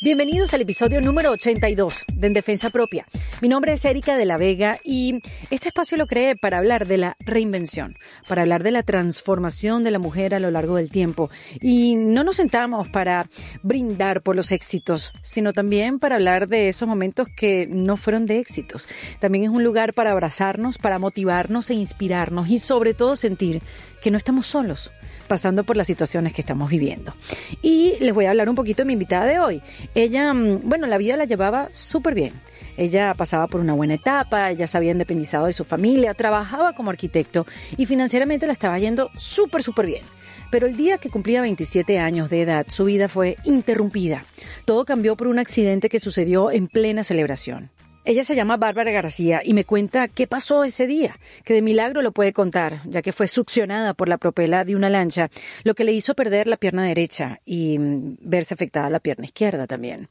Bienvenidos al episodio número 82 de En Defensa Propia. Mi nombre es Erika de la Vega y este espacio lo creé para hablar de la reinvención, para hablar de la transformación de la mujer a lo largo del tiempo. Y no nos sentamos para brindar por los éxitos, sino también para hablar de esos momentos que no fueron de éxitos. También es un lugar para abrazarnos, para motivarnos e inspirarnos y sobre todo sentir que no estamos solos pasando por las situaciones que estamos viviendo. Y les voy a hablar un poquito de mi invitada de hoy. Ella, mm, bueno, la vida la llevaba súper bien. Ella pasaba por una buena etapa, ella se había independizado de su familia, trabajaba como arquitecto y financieramente la estaba yendo súper, súper bien. Pero el día que cumplía 27 años de edad, su vida fue interrumpida. Todo cambió por un accidente que sucedió en plena celebración. Ella se llama Bárbara García y me cuenta qué pasó ese día, que de milagro lo puede contar, ya que fue succionada por la propela de una lancha, lo que le hizo perder la pierna derecha y mm, verse afectada la pierna izquierda también.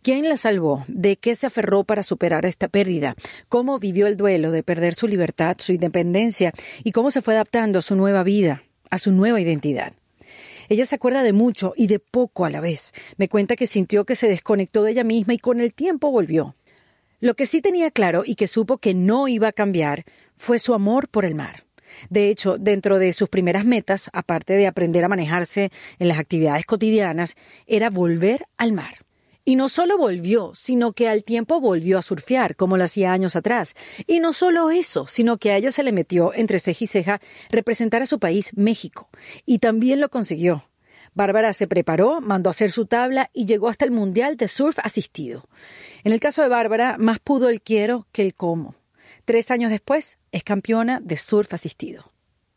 ¿Quién la salvó? ¿De qué se aferró para superar esta pérdida? ¿Cómo vivió el duelo de perder su libertad, su independencia y cómo se fue adaptando a su nueva vida, a su nueva identidad? Ella se acuerda de mucho y de poco a la vez. Me cuenta que sintió que se desconectó de ella misma y con el tiempo volvió. Lo que sí tenía claro y que supo que no iba a cambiar fue su amor por el mar. De hecho, dentro de sus primeras metas, aparte de aprender a manejarse en las actividades cotidianas, era volver al mar. Y no solo volvió, sino que al tiempo volvió a surfear, como lo hacía años atrás. Y no solo eso, sino que a ella se le metió entre ceja y ceja representar a su país, México. Y también lo consiguió. Bárbara se preparó, mandó a hacer su tabla y llegó hasta el Mundial de Surf asistido. En el caso de Bárbara, más pudo el quiero que el cómo. Tres años después, es campeona de surf asistido.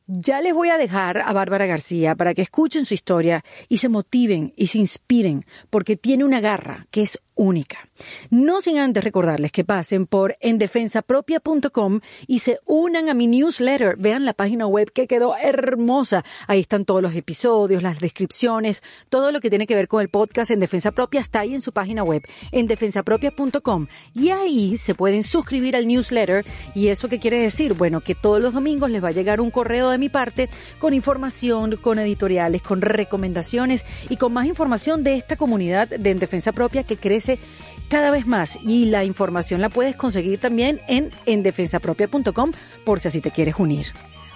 Ya les voy a dejar a Bárbara García para que escuchen su historia y se motiven y se inspiren, porque tiene una garra que es única. No sin antes recordarles que pasen por endefensapropia.com y se unan a mi newsletter. Vean la página web que quedó hermosa. Ahí están todos los episodios, las descripciones, todo lo que tiene que ver con el podcast en Defensa Propia está ahí en su página web, endefensapropia.com. Y ahí se pueden suscribir al newsletter. ¿Y eso qué quiere decir? Bueno, que todos los domingos les va a llegar un correo de mi parte con información, con editoriales, con recomendaciones y con más información de esta comunidad de En Defensa Propia que crece cada vez más y la información la puedes conseguir también en endefensapropia.com por si así te quieres unir.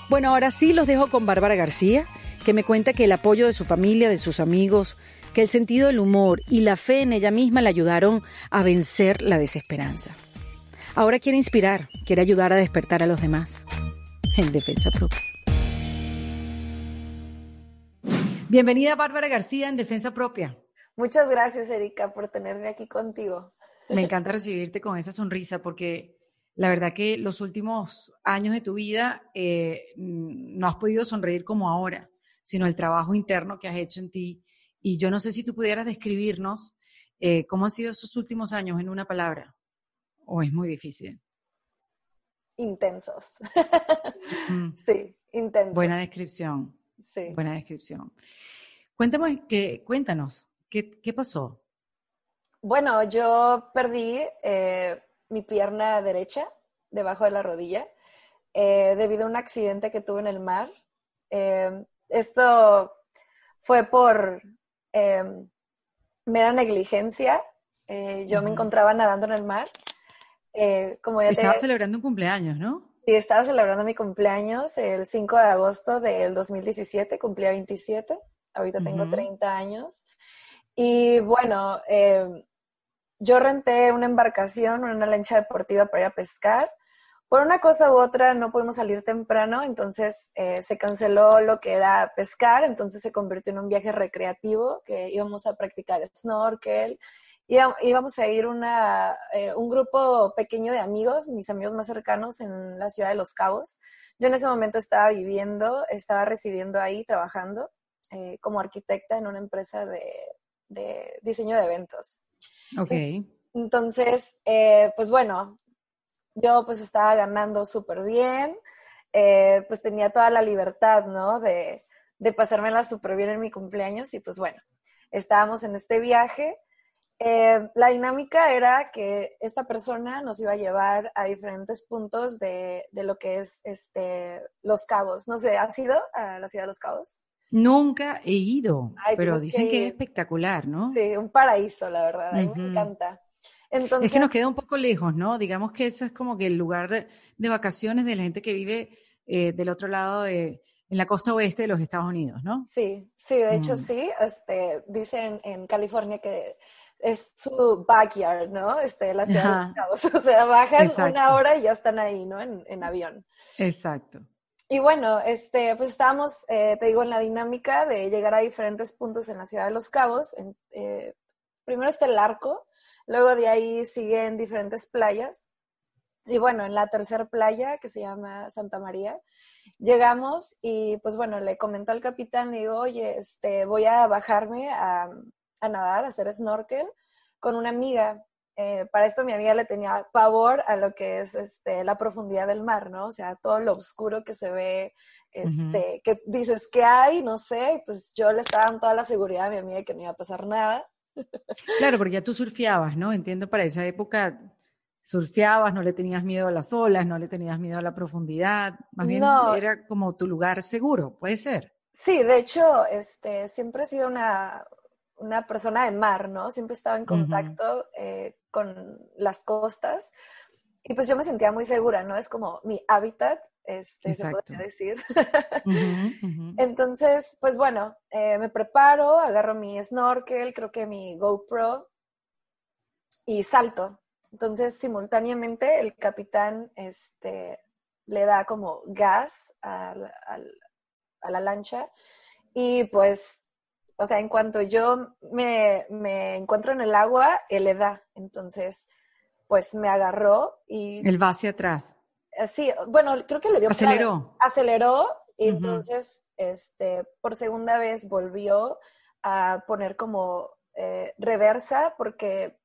Bueno, ahora sí los dejo con Bárbara García, que me cuenta que el apoyo de su familia, de sus amigos, que el sentido del humor y la fe en ella misma le ayudaron a vencer la desesperanza. Ahora quiere inspirar, quiere ayudar a despertar a los demás. En defensa propia. Bienvenida Bárbara García en Defensa Propia. Muchas gracias, Erika, por tenerme aquí contigo. Me encanta recibirte con esa sonrisa porque la verdad que los últimos años de tu vida eh, no has podido sonreír como ahora, sino el trabajo interno que has hecho en ti. Y yo no sé si tú pudieras describirnos eh, cómo han sido esos últimos años en una palabra, o es muy difícil. Intensos. Sí, intensos. Buena descripción. Sí. Buena descripción. Cuéntame, que, cuéntanos, ¿Qué, pasó? Bueno, yo perdí eh, mi pierna derecha debajo de la rodilla eh, debido a un accidente que tuve en el mar. Eh, esto fue por mera negligencia. yo me encontraba nadando en el mar. como estaba celebrando un cumpleaños, ¿no? Sí, estaba celebrando mi cumpleaños el 5 de agosto del 2017, cumplía 27, ahorita tengo 30 años. Y bueno, eh, yo renté una embarcación, una lancha deportiva para ir a pescar. Por una cosa u otra no pudimos salir temprano, entonces eh, se canceló lo que era pescar, entonces se convirtió en un viaje recreativo que íbamos a practicar snorkel. Íbamos a ir una, eh, un grupo pequeño de amigos, mis amigos más cercanos en la ciudad de Los Cabos. Yo en ese momento estaba viviendo, estaba residiendo ahí, trabajando como arquitecta en una empresa de de diseño de eventos. Ok. Entonces, eh, pues bueno, yo pues estaba ganando súper bien, eh, pues tenía toda la libertad, ¿no? De, de pasármela súper bien en mi cumpleaños y pues bueno, estábamos en este viaje. Eh, la dinámica era que esta persona nos iba a llevar a diferentes puntos de, de, lo que es este, Los Cabos. No sé, ¿has ido a la ciudad de Los Cabos? Nunca he ido, pero dicen que, es espectacular, ¿no? Sí, un paraíso, la verdad, a mí me encanta. Entonces, es que nos queda un poco lejos, ¿no? Digamos que eso es como que el lugar de, vacaciones de la gente que vive eh, del otro lado de, en la costa oeste de los Estados Unidos, ¿no? Sí, sí, de hecho mm. sí, este, dicen en California que es su backyard, ¿no? Este, la ciudad de los. O sea, bajan una hora y ya están ahí, ¿no? En, en avión. Exacto. Y bueno, este, pues estábamos, eh, te digo, en la dinámica de llegar a diferentes puntos en la ciudad de Los Cabos. Eh, primero está el arco, luego de ahí siguen diferentes playas. Y bueno, en la tercera playa, que se llama Santa María, llegamos y pues bueno, le comentó al capitán, le digo, oye, este, voy a bajarme a nadar, a hacer snorkel con una amiga. Eh, para esto mi amiga le tenía pavor a lo que es este, la profundidad del mar, ¿no? O sea, todo lo oscuro que se ve, este, que dices que hay, no sé, pues yo le estaba dando toda la seguridad a mi amiga que no iba a pasar nada. Claro, porque ya tú surfeabas, ¿no? Entiendo, para esa época surfeabas, no le tenías miedo a las olas, no le tenías miedo a la profundidad, más bien era como tu lugar seguro, puede ser. Sí, de hecho, este, siempre he sido una, una persona de mar, ¿no? Siempre estaba en contacto eh, con las costas y pues yo me sentía muy segura, ¿no? Es como mi hábitat, este, se podría decir. Entonces, pues bueno, eh, me preparo, agarro mi snorkel, creo que mi GoPro y salto. Entonces, simultáneamente, el capitán este, le da como gas a la lancha y pues o sea, en cuanto yo me, encuentro en el agua, él le da. Entonces, pues me agarró y... Él va hacia atrás. Eh, sí, bueno, creo que le dio... Aceleró. aceleró y entonces, este, por segunda vez volvió a poner como eh, reversa porque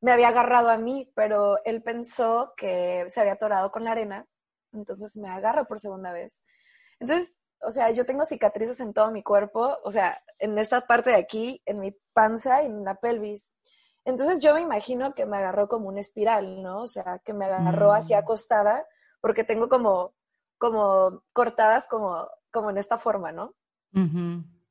me había agarrado a mí, pero él pensó que se había atorado con la arena, entonces me agarra por segunda vez. Entonces, o sea, yo tengo cicatrices en todo mi cuerpo, o sea, en esta parte de aquí, en mi panza y en la pelvis. Entonces yo me imagino que me agarró como una espiral, ¿no? O sea, que me agarró así mm. acostada, porque tengo como, como cortadas como, como en esta forma, ¿no?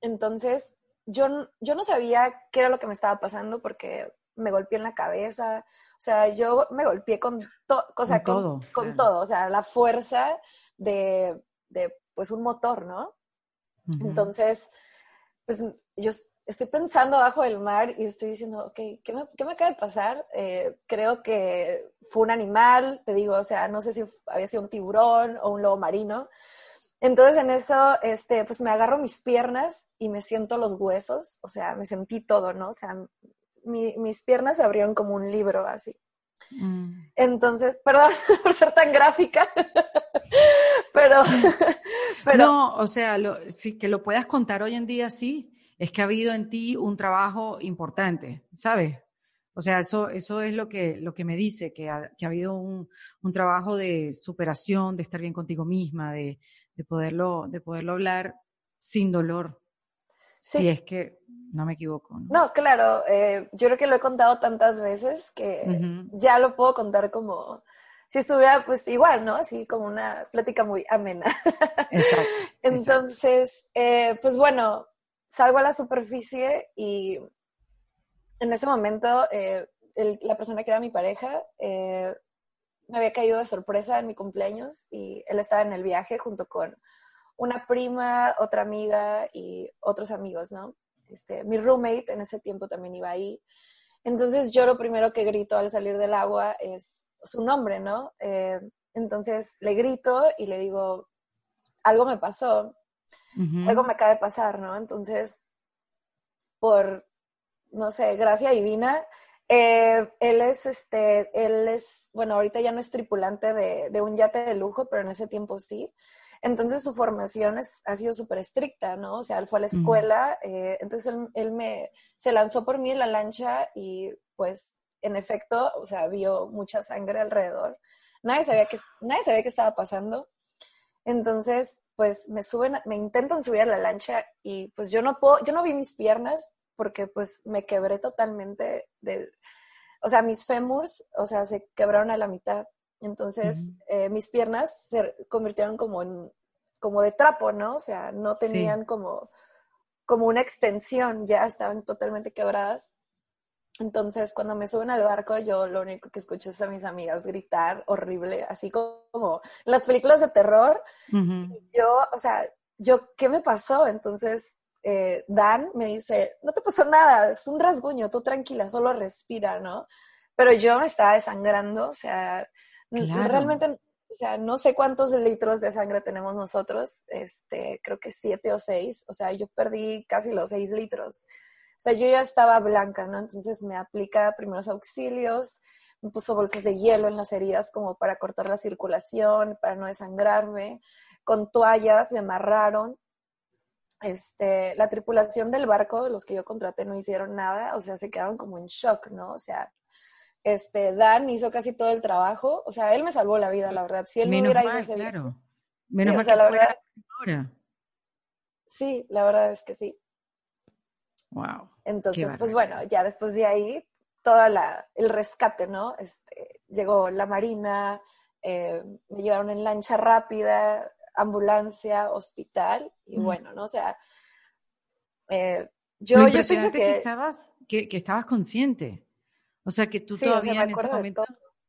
Entonces, yo, yo no sabía qué era lo que me estaba pasando porque me golpeé en la cabeza, o sea, yo me golpeé con, o sea, con, todo, con todo, o sea, la fuerza de, de pues un motor, ¿no? Entonces, pues yo estoy pensando bajo el mar y estoy diciendo, ok, ¿qué me, qué me acaba de pasar? Eh, creo que fue un animal, te digo, o sea, no sé si había sido un tiburón o un lobo marino. Entonces en eso, este, pues me agarro mis piernas y me siento los huesos, o sea, me sentí todo, ¿no? O sea, mis piernas se abrieron como un libro así. Mm. Entonces, perdón por ser tan gráfica, pero, pero... No, o sea, sí, que lo puedas contar hoy en día, sí, es que ha habido en ti un trabajo importante, ¿sabes? O sea, eso, eso es lo que, lo que me dice, que ha, que ha habido un, un, trabajo de superación, de estar bien contigo misma, de, de, poderlo, de poderlo hablar sin dolor. Sí. Si es que no me equivoco. No, claro, eh, yo creo que lo he contado tantas veces que ya lo puedo contar como si estuviera pues igual, ¿no? Así como una plática muy amena. Exacto, Entonces, eh, pues bueno, salgo a la superficie y en ese momento eh, la persona que era mi pareja me había caído de sorpresa en mi cumpleaños y él estaba en el viaje junto con una prima, otra amiga y otros amigos, ¿no? Este, mi roommate en ese tiempo también iba ahí. Entonces yo lo primero que grito al salir del agua es su nombre, ¿no? Eh, entonces le grito y le digo, algo me pasó, algo me acaba de pasar, ¿no? Entonces, por, no sé, gracia divina, eh, él es, este, él es, bueno, ahorita ya no es tripulante de, de, un yate de lujo, pero en ese tiempo sí. Entonces su formación ha sido súper estricta, ¿no? O sea, él fue a la escuela, eh, entonces él, me, se lanzó por mí en la lancha y pues en efecto, o sea, vio mucha sangre alrededor. Nadie sabía qué, nadie sabía qué estaba pasando. Entonces, pues me suben, me intentan subir a la lancha y pues yo no puedo, yo no vi mis piernas porque pues me quebré totalmente de, o sea, mis fémurs, o sea, se quebraron a la mitad. Entonces, eh, mis piernas se convirtieron como en, como de trapo, ¿no? O sea, no tenían como, como una extensión, ya estaban totalmente quebradas. Entonces, cuando me suben al barco, yo lo único que escucho es a mis amigas gritar horrible, así como en las películas de terror. Yo, o sea, yo, ¿qué me pasó? Entonces, eh, Dan me dice, no te pasó nada, es un rasguño, tú tranquila, solo respira, ¿no? Pero yo me estaba desangrando, o sea, realmente, o sea, no sé cuántos litros de sangre tenemos nosotros, este, creo que siete o seis, o sea, yo perdí casi los seis litros. O sea, yo ya estaba blanca, ¿no? Entonces me aplica primeros auxilios, me puso bolsas de hielo en las heridas como para cortar la circulación, para no desangrarme, con toallas me amarraron. Este, la tripulación del barco, los que yo contraté, no hicieron nada, o sea, se quedaron como en shock, ¿no? O sea, este, Dan hizo casi todo el trabajo, o sea, él me salvó la vida, la verdad. Si él Menos no hubiera ido claro. Menos mal que la verdad, Sí, la verdad es que sí. Wow. Entonces, pues bueno, ya después de ahí, todo el rescate, ¿no? Este, llegó la marina, eh, me llevaron en lancha rápida, ambulancia, hospital, y bueno, ¿no? O sea, eh, yo, yo pienso que... que estabas, que, estabas consciente. O sea, que tú todavía en ese momento...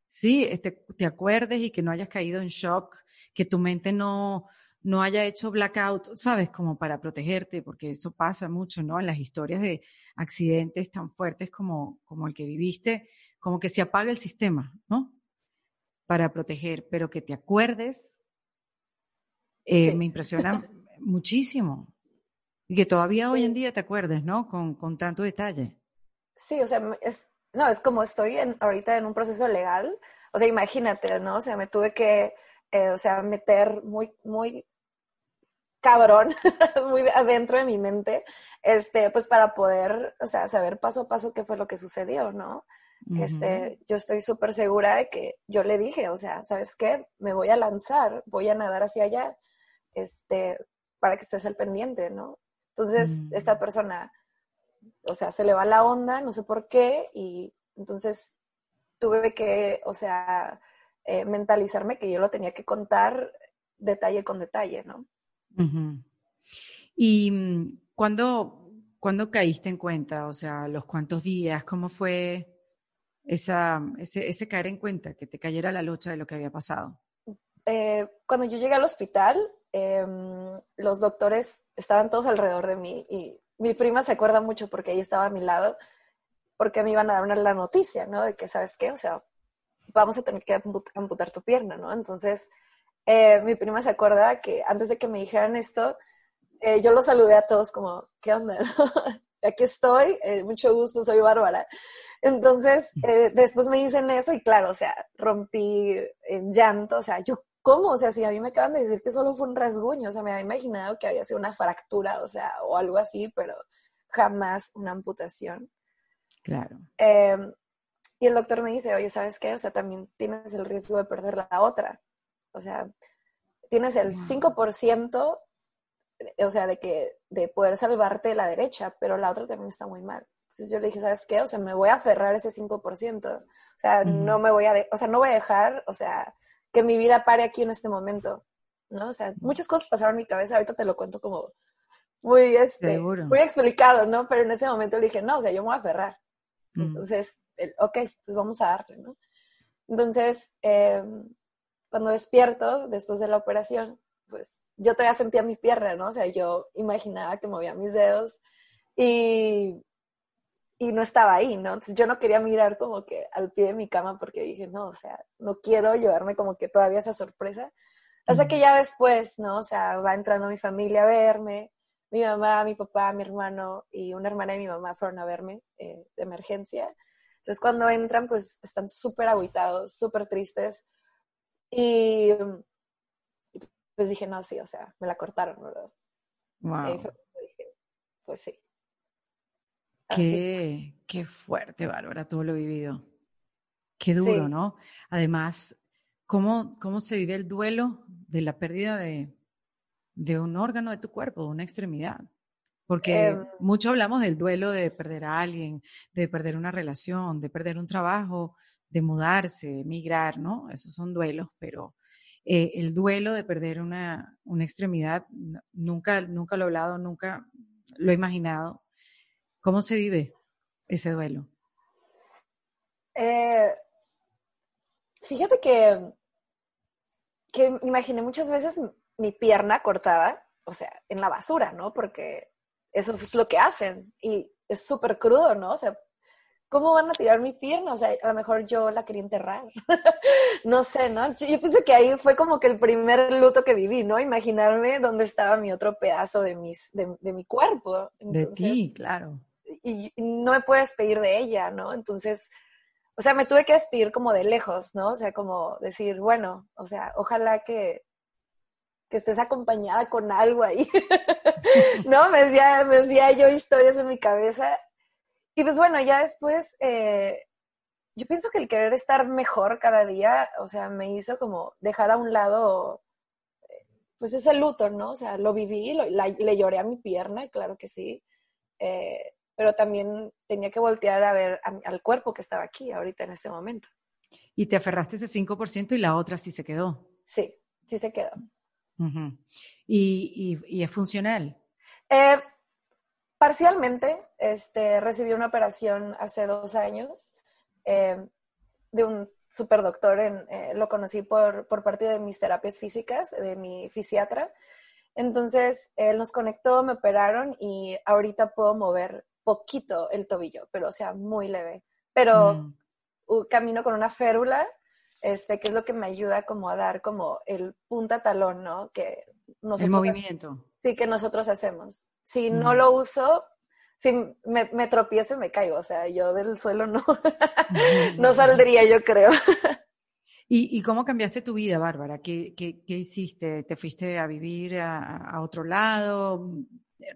Sí, este, te acuerdes y que no hayas caído en shock, que tu mente no, no haya hecho blackout, ¿sabes? Como para protegerte, porque eso pasa mucho, ¿no? En las historias de accidentes tan fuertes como, como el que viviste, como que se apaga el sistema, ¿no? Para proteger, pero que te acuerdes, eh, me impresiona muchísimo. Y que todavía hoy en día te acuerdes, ¿no? Con, con tanto detalle. Sí, o sea, es, no, es como estoy en, ahorita en un proceso legal. O sea, imagínate, ¿no? O sea, me tuve que eh, o sea, meter muy, muy cabrón, muy adentro de mi mente, este, pues para poder, o sea, saber paso a paso qué fue lo que sucedió, ¿no? Este, yo estoy súper segura de que yo le dije, o sea, ¿sabes qué? Me voy a lanzar, voy a nadar hacia allá, este, para que estés al pendiente, ¿no? Entonces, esta mm. persona, o sea, se le va la onda, no sé por qué, y entonces tuve que, o sea, eh, mentalizarme que yo lo tenía que contar detalle con detalle, ¿no? ¿Y mm, cuándo, caíste en cuenta? O sea, los cuántos días, ¿cómo fue esa, ese, caer en cuenta, que te cayera la lucha de lo que había pasado? Eh, cuando yo llegué al hospital, em, los doctores estaban todos alrededor de mí y mi prima se acuerda mucho porque ella estaba a mi lado, porque me iban a dar una, la noticia, ¿no? De que, ¿sabes qué? O sea, vamos a tener que amputar tu pierna, ¿no? Entonces, eh, mi prima se acuerda que antes de que me dijeran esto, eh, yo los saludé a todos como, ¿qué onda? Aquí estoy, eh, mucho gusto, soy Bárbara. Entonces, después me dicen eso y claro, o sea, rompí en llanto, o sea, yo, ¿cómo? O sea, si a mí me acaban de decir que solo fue un rasguño, o sea, me había imaginado que había sido una fractura, o sea, o algo así, pero jamás una amputación. Claro. Em, y el doctor me dice, oye, ¿sabes qué? O sea, también tienes el riesgo de perder la otra. O sea, tienes el 5%, o sea, de que de poder salvarte la derecha, pero la otra también está muy mal. Entonces yo le dije, ¿sabes qué? O sea, me voy a aferrar ese 5%. O sea, no me voy a, o sea, no voy a dejar, o sea, que mi vida pare aquí en este momento, ¿no? O sea, muchas cosas pasaron en mi cabeza, ahorita te lo cuento como muy, este, muy explicado, ¿no? Pero en ese momento le dije, no, o sea, yo me voy a aferrar. Entonces, ok, pues vamos a darle, ¿no? Entonces, em, cuando despierto después de la operación, pues yo todavía sentía mi pierna, ¿no? O sea, yo imaginaba que movía mis dedos y, y no estaba ahí, ¿no? Entonces yo no quería mirar como que al pie de mi cama porque dije, no, o sea, no quiero llevarme como que todavía esa sorpresa. Hasta que ya después, ¿no? O sea, va entrando mi familia a verme, mi mamá, mi papá, mi hermano y una hermana de mi mamá fueron a verme eh, de emergencia. Entonces cuando entran, pues están súper aguitados, súper tristes. Y pues dije, no, sí, o sea, me la cortaron, ¿verdad? Wow. pues sí. Qué, qué, fuerte, Bárbara, todo lo vivido. Qué duro, ¿no? Además, ¿cómo, ¿cómo se vive el duelo de la pérdida de, de un órgano de tu cuerpo, de una extremidad? Porque em, mucho hablamos del duelo de perder a alguien, de perder una relación, de perder un trabajo, de mudarse, migrar, ¿no? Esos son duelos, pero eh, el duelo de perder una, una extremidad, nunca, nunca lo he hablado, nunca lo he imaginado. ¿Cómo se vive ese duelo? Eh, fíjate que, que imaginé muchas veces mi pierna cortada, o sea, en la basura, ¿no? Porque eso es lo que hacen y es súper crudo, ¿no? O sea, ¿cómo van a tirar mi pierna? O sea, a lo mejor yo la quería enterrar. no sé, ¿no? Yo, pensé que ahí fue como que el primer luto que viví, ¿no? Imaginarme dónde estaba mi otro pedazo de, mis, de, mi cuerpo. de ti, claro. Y, no me puedo despedir de ella, ¿no? Entonces, o sea, me tuve que despedir como de lejos, ¿no? O sea, como decir, bueno, o sea, ojalá que, que estés acompañada con algo ahí. ¿No? Me decía, me decía yo historias en mi cabeza y pues bueno, ya después, eh, yo pienso que el querer estar mejor cada día, o sea, me hizo como dejar a un lado, eh, pues ese luto, ¿no? O sea, lo viví, le lloré a mi pierna, claro que sí, eh, pero también tenía que voltear a ver al cuerpo que estaba aquí ahorita en este momento. Y te aferraste ese 5% y la otra sí se quedó. Sí, sí se quedó. ¿Y, y, es funcional? Eh, Parcialmente, este, recibí una operación hace dos años eh, de un superdoctor, en, eh, lo conocí por, por parte de mis terapias físicas, de mi fisiatra. Entonces, él nos conectó, me operaron y ahorita puedo mover poquito el tobillo, pero o sea, muy leve. Pero mm. camino con una férula, este, que es lo que me ayuda como a dar como el punta talón, ¿no? Que nosotros el movimiento. Sí, que nosotros hacemos. Si no lo uso, si me, tropiezo y me caigo, o sea, yo del suelo no, no saldría, yo creo. ¿Y, cómo cambiaste tu vida, Bárbara? ¿Qué, hiciste? ¿Te fuiste a vivir a, otro lado?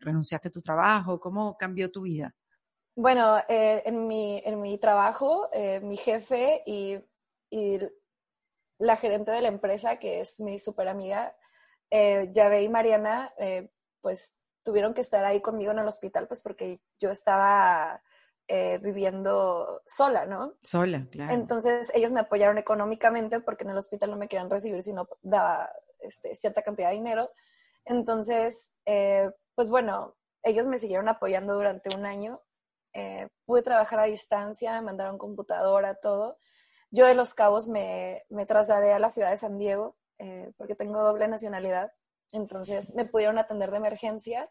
¿Renunciaste a tu trabajo? ¿Cómo cambió tu vida? Bueno, eh, en, mi, en mi trabajo, eh, mi jefe y, y, la gerente de la empresa, que es mi súper amiga, eh, Yave y Mariana, eh, pues tuvieron que estar ahí conmigo en el hospital, pues porque yo estaba eh, viviendo sola, ¿no? Sola, claro. Entonces ellos me apoyaron económicamente porque en el hospital no me querían recibir si no daba este, cierta cantidad de dinero. Entonces, eh, pues bueno, ellos me siguieron apoyando durante un año. Eh, pude trabajar a distancia, me mandaron computadora, todo. Yo de Los Cabos me, trasladé a la ciudad de San Diego porque tengo doble nacionalidad. Entonces me pudieron atender de emergencia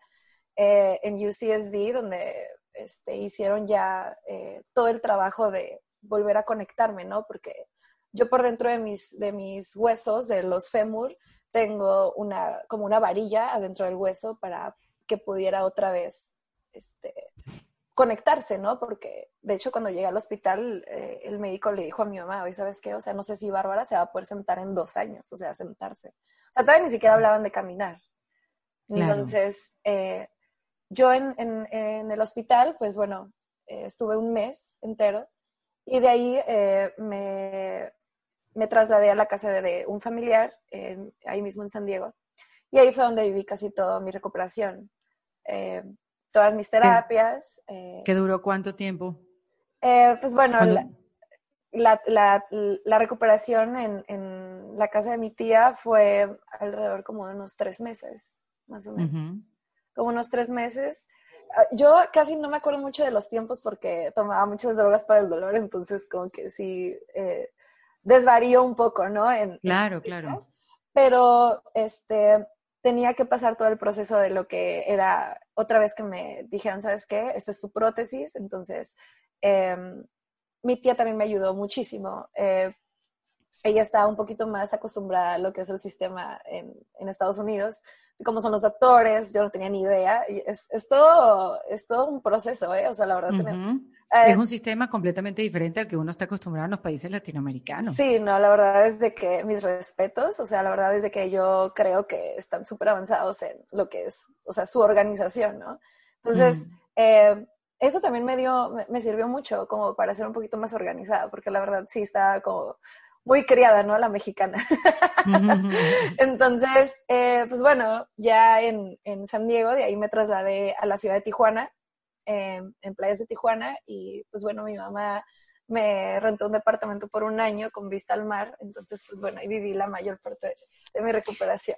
eh, en UCSD, donde este, hicieron ya eh, todo el trabajo de volver a conectarme, ¿no? Porque yo por dentro de mis, de mis huesos, de los fémur, tengo una, como una varilla adentro del hueso para que pudiera otra vez este, conectarse, ¿no? Porque de hecho cuando llegué al hospital, eh, el médico le dijo a mi mamá, oye, ¿sabes qué? O sea, no sé si Bárbara se va a poder sentar en dos años, o sea, sentarse. O sea, todavía ni siquiera hablaban de caminar. Entonces, eh, yo en, en, el hospital, pues bueno, eh, estuve un mes entero y de ahí eh, me, me, trasladé a la casa de, un familiar, ahí mismo en San Diego. Y ahí fue donde viví casi toda mi recuperación. Todas mis terapias. ¿Qué duró cuánto tiempo? pues bueno, la, la, la, recuperación en, en, la casa de mi tía fue alrededor como de unos tres meses, más o menos. Como unos tres meses. Ah, yo casi no me acuerdo mucho de los tiempos porque tomaba muchas drogas para el dolor, entonces como que sí eh, desvarío un poco, ¿no? En, claro, claro. Pero este, tenía que pasar todo el proceso de lo que era, otra vez que me dijeron, ¿sabes qué? Esta es tu prótesis, entonces... Eh, mi tía también me ayudó muchísimo. Eh, ella estaba un poquito más acostumbrada a lo que es el sistema en, Estados Unidos, cómo son los doctores, yo no tenía ni idea. es, es, todo, es todo un proceso, ¿eh? O sea, la verdad. Es eh, un sistema completamente diferente al que uno está acostumbrado en los países latinoamericanos. Sí, no, la verdad es de que mis respetos, o sea, la verdad es de que yo creo que están súper avanzados en lo que es, o sea, su organización, ¿no? Entonces, eh, eso también me dio, me, sirvió mucho como para ser un poquito más organizada, porque la verdad sí estaba como muy criada, ¿no? La mexicana. Entonces, eh, pues bueno, ya en, en, San Diego, de ahí me trasladé a la ciudad de Tijuana, em, en playas de Tijuana, y pues bueno, mi mamá me rentó un departamento por un año con vista al mar, entonces pues bueno, ahí viví la mayor parte de mi recuperación.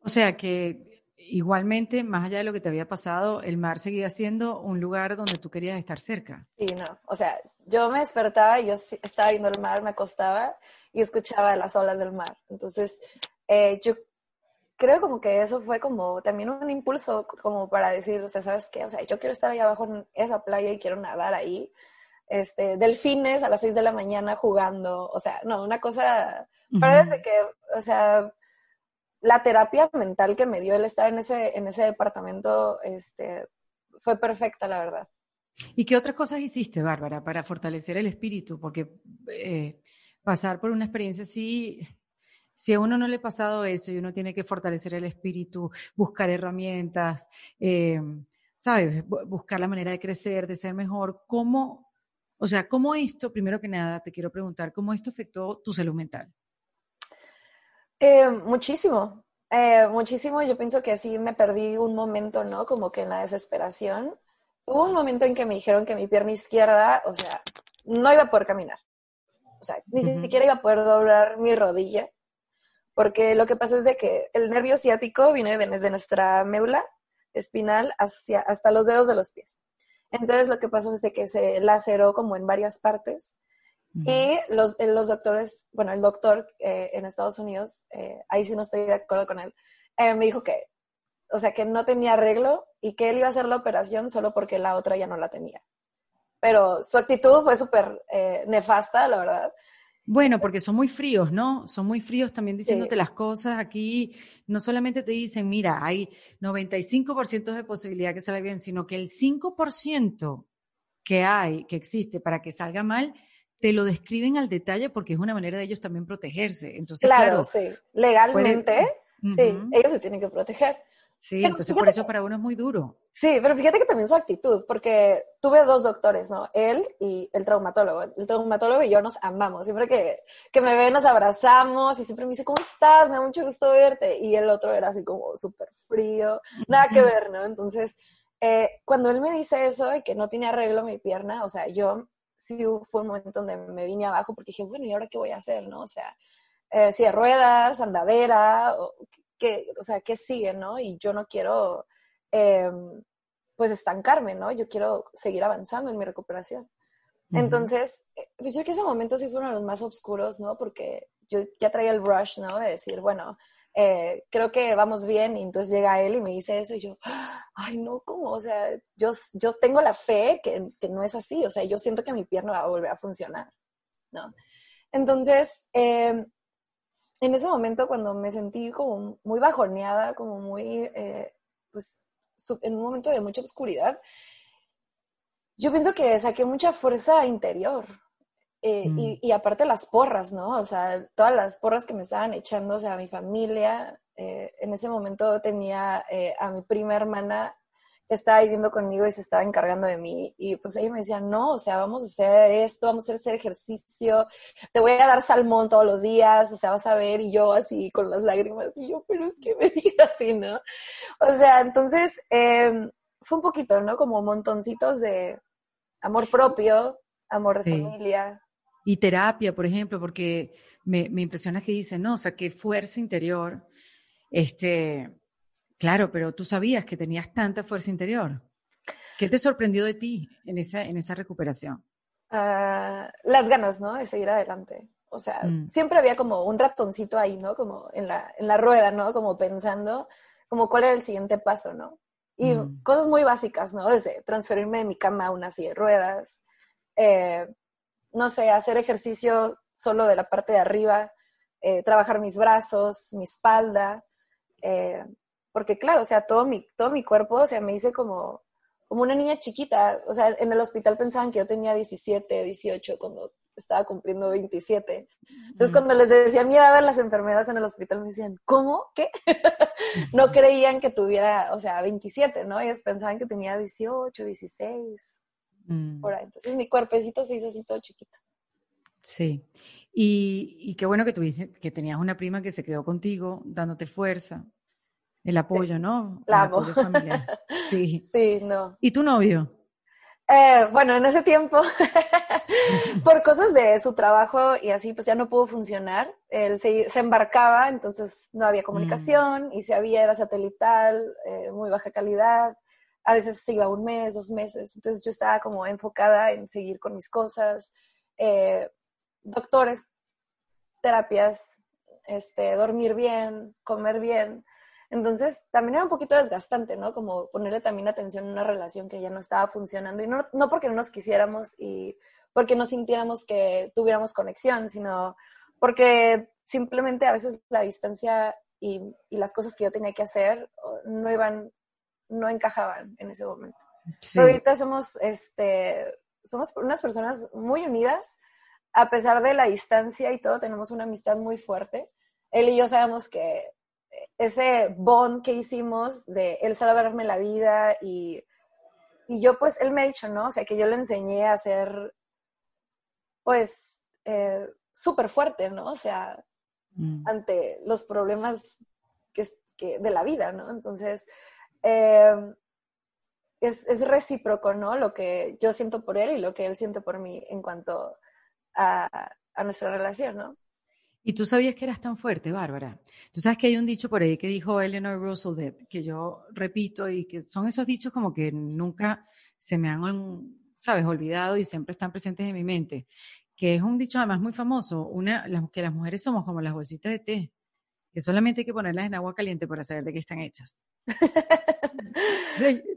O sea que igualmente, más allá de lo que te había pasado, el mar seguía siendo un lugar donde tú querías estar cerca. Sí, no. O sea, yo me despertaba y yo estaba viendo el mar, me acostaba y escuchaba las olas del mar. Entonces, eh, yo creo como que eso fue como también un impulso como para decir, o sea, ¿sabes qué? O sea, yo quiero estar ahí abajo en esa playa y quiero nadar ahí. Este, delfines a las seis de la mañana jugando, o sea, no, una cosa, parece que, o sea, la terapia mental que me dio el estar en ese, en ese departamento este, fue perfecta, la verdad. ¿Y qué otras cosas hiciste, Bárbara, para fortalecer el espíritu? Porque eh, pasar por una experiencia así, si a uno no le ha pasado eso y uno tiene que fortalecer el espíritu, buscar herramientas, eh, ¿sabes? Buscar la manera de crecer, de ser mejor, ¿cómo, o sea, cómo esto, primero que nada, te quiero preguntar, ¿cómo esto afectó tu salud mental? Eh, muchísimo, eh, muchísimo. Yo pienso que sí me perdí un momento, ¿no? Como que en la desesperación. Hubo un momento en que me dijeron que mi pierna izquierda, o sea, no iba a poder caminar. O sea, ni siquiera iba a poder doblar mi rodilla. Porque lo que pasa es de que el nervio ciático viene desde nuestra médula espinal hacia, hasta los dedos de los pies. Entonces lo que pasó es de que se laceró como en varias partes y los, eh, los doctores, bueno, el doctor eh, en Estados Unidos, eh, ahí sí no estoy de acuerdo con él, me dijo que, o sea, que no tenía arreglo y que él iba a hacer la operación solo porque la otra ya no la tenía. Pero su actitud fue súper nefasta, la verdad. Bueno, porque son muy fríos, ¿no? Son muy fríos también diciéndote las cosas. Aquí no solamente te dicen, mira, hay 95% de posibilidad que salga bien, sino que el 5% que hay, que existe para que salga mal, te lo describen al detalle porque es una manera de ellos también protegerse. Entonces, claro, sí. Legalmente, sí, ellos se tienen que proteger. Sí, entonces por eso para uno es muy duro. Sí, pero fíjate que también su actitud, porque tuve dos doctores, ¿no? Él y el traumatólogo. El traumatólogo y yo nos amamos. Siempre que, que me ve nos abrazamos y siempre me dice, ¿cómo estás? Me da mucho gusto verte. Y el otro era así como súper frío, nada que ver, ¿no? Entonces, eh, cuando él me dice eso y que no tiene arreglo mi pierna, o sea, yo sí fue un momento donde me vine abajo porque dije, bueno, ¿y ahora qué voy a hacer, no? O sea, eh, si de ruedas, andadera, o, ¿qué, o sea, ¿qué sigue, no? Y yo no quiero, em, pues, estancarme, ¿no? Yo quiero seguir avanzando en mi recuperación. Entonces, eh, pues yo creo que ese momento sí fue uno de los más oscuros, ¿no? Porque yo ya traía el rush, ¿no? De decir, bueno, eh, creo que vamos bien, y entonces llega él y me dice eso, y yo, ay, no, ¿cómo? O sea, yo, yo tengo la fe que, que no es así, o sea, yo siento que mi pierna va a volver a funcionar, ¿no? Entonces, em, en ese momento cuando me sentí como muy bajoneada, como muy, eh, pues, en un momento de mucha oscuridad, yo pienso que saqué mucha fuerza interior, eh, mm. y, aparte las porras, ¿no? O sea, todas las porras que me estaban echando, o sea, a mi familia. Eh, en ese momento tenía eh, a mi prima hermana estaba viviendo conmigo y se estaba encargando de mí. Y pues ella me decía, no, o sea, vamos a hacer esto, vamos a hacer ejercicio, te voy a dar salmón todos los días, o sea, vas a ver. Y yo así con las lágrimas, y yo, pero es que me diga así, ¿no? O sea, entonces em, fue un poquito, ¿no? Como montoncitos de amor propio, amor de familia, y terapia, por ejemplo, porque me, me impresiona que dicen, no, o sea, qué fuerza interior. Este, claro, pero tú sabías que tenías tanta fuerza interior. ¿Qué te sorprendió de ti en esa, en esa recuperación? Ah, las ganas, ¿no? De seguir adelante. O sea, mm. siempre había como un ratoncito ahí, ¿no? Como en la, en la rueda, ¿no? Como pensando, como cuál era el siguiente paso, ¿no? Y mm. cosas muy básicas, ¿no? Desde transferirme de mi cama a una silla de ruedas, eh, no sé, hacer ejercicio solo de la parte de arriba, eh, trabajar mis brazos, mi espalda, eh, porque claro, o sea, todo mi, todo mi cuerpo, o sea, me hice como, como una niña chiquita, o sea, en el hospital pensaban que yo tenía 17, 18 cuando estaba cumpliendo 27. Entonces, cuando les decía mi edad a las enfermeras en el hospital, me decían, ¿cómo? ¿Qué? no creían que tuviera, o sea, 27, ¿no? Ellos pensaban que tenía 18, 16. Mm. Entonces mi cuerpecito se hizo así todo chiquito. Sí. Y, qué bueno que tuviste, que tenías una prima que se quedó contigo, dándote fuerza, el apoyo, ¿no? La amo. Sí. Sí, no. ¿Y tu novio? Eh, bueno, en ese tiempo, por cosas de su trabajo y así, pues ya no pudo funcionar. Él se, embarcaba, entonces no había comunicación, mm. y si había era satelital, eh, muy baja calidad. A veces se iba un mes, dos meses. Entonces yo estaba como enfocada en seguir con mis cosas. Eh, doctores, terapias, este, dormir bien, comer bien. Entonces, también era un poquito desgastante, ¿no? Como ponerle también atención a una relación que ya no estaba funcionando. Y no, no porque no nos quisiéramos y porque no sintiéramos que tuviéramos conexión, sino porque simplemente a veces la distancia y, y las cosas que yo tenía que hacer no iban, no encajaban en ese momento. Pero ahorita somos, este, somos unas personas muy unidas, a pesar de la distancia y todo, tenemos una amistad muy fuerte. Él y yo sabemos que ese bond que hicimos de él salvarme la vida y, y, yo pues, él me ha dicho, ¿no? O sea, que yo le enseñé a ser, pues, eh, súper fuerte, ¿no? O sea, mm. ante los problemas que, que, de la vida, ¿no? Entonces, eh, es, es, recíproco, ¿no? Lo que yo siento por él y lo que él siente por mí en cuanto a, a nuestra relación, ¿no? Y tú sabías que eras tan fuerte, Bárbara. Tú sabes que hay un dicho por ahí que dijo Eleanor Roosevelt, que yo repito y que son esos dichos como que nunca se me han, sabes, olvidado y siempre están presentes en mi mente, que es un dicho además muy famoso, una, que las mujeres somos como las bolsitas de té, que solamente hay que ponerlas en agua caliente para saber de qué están hechas.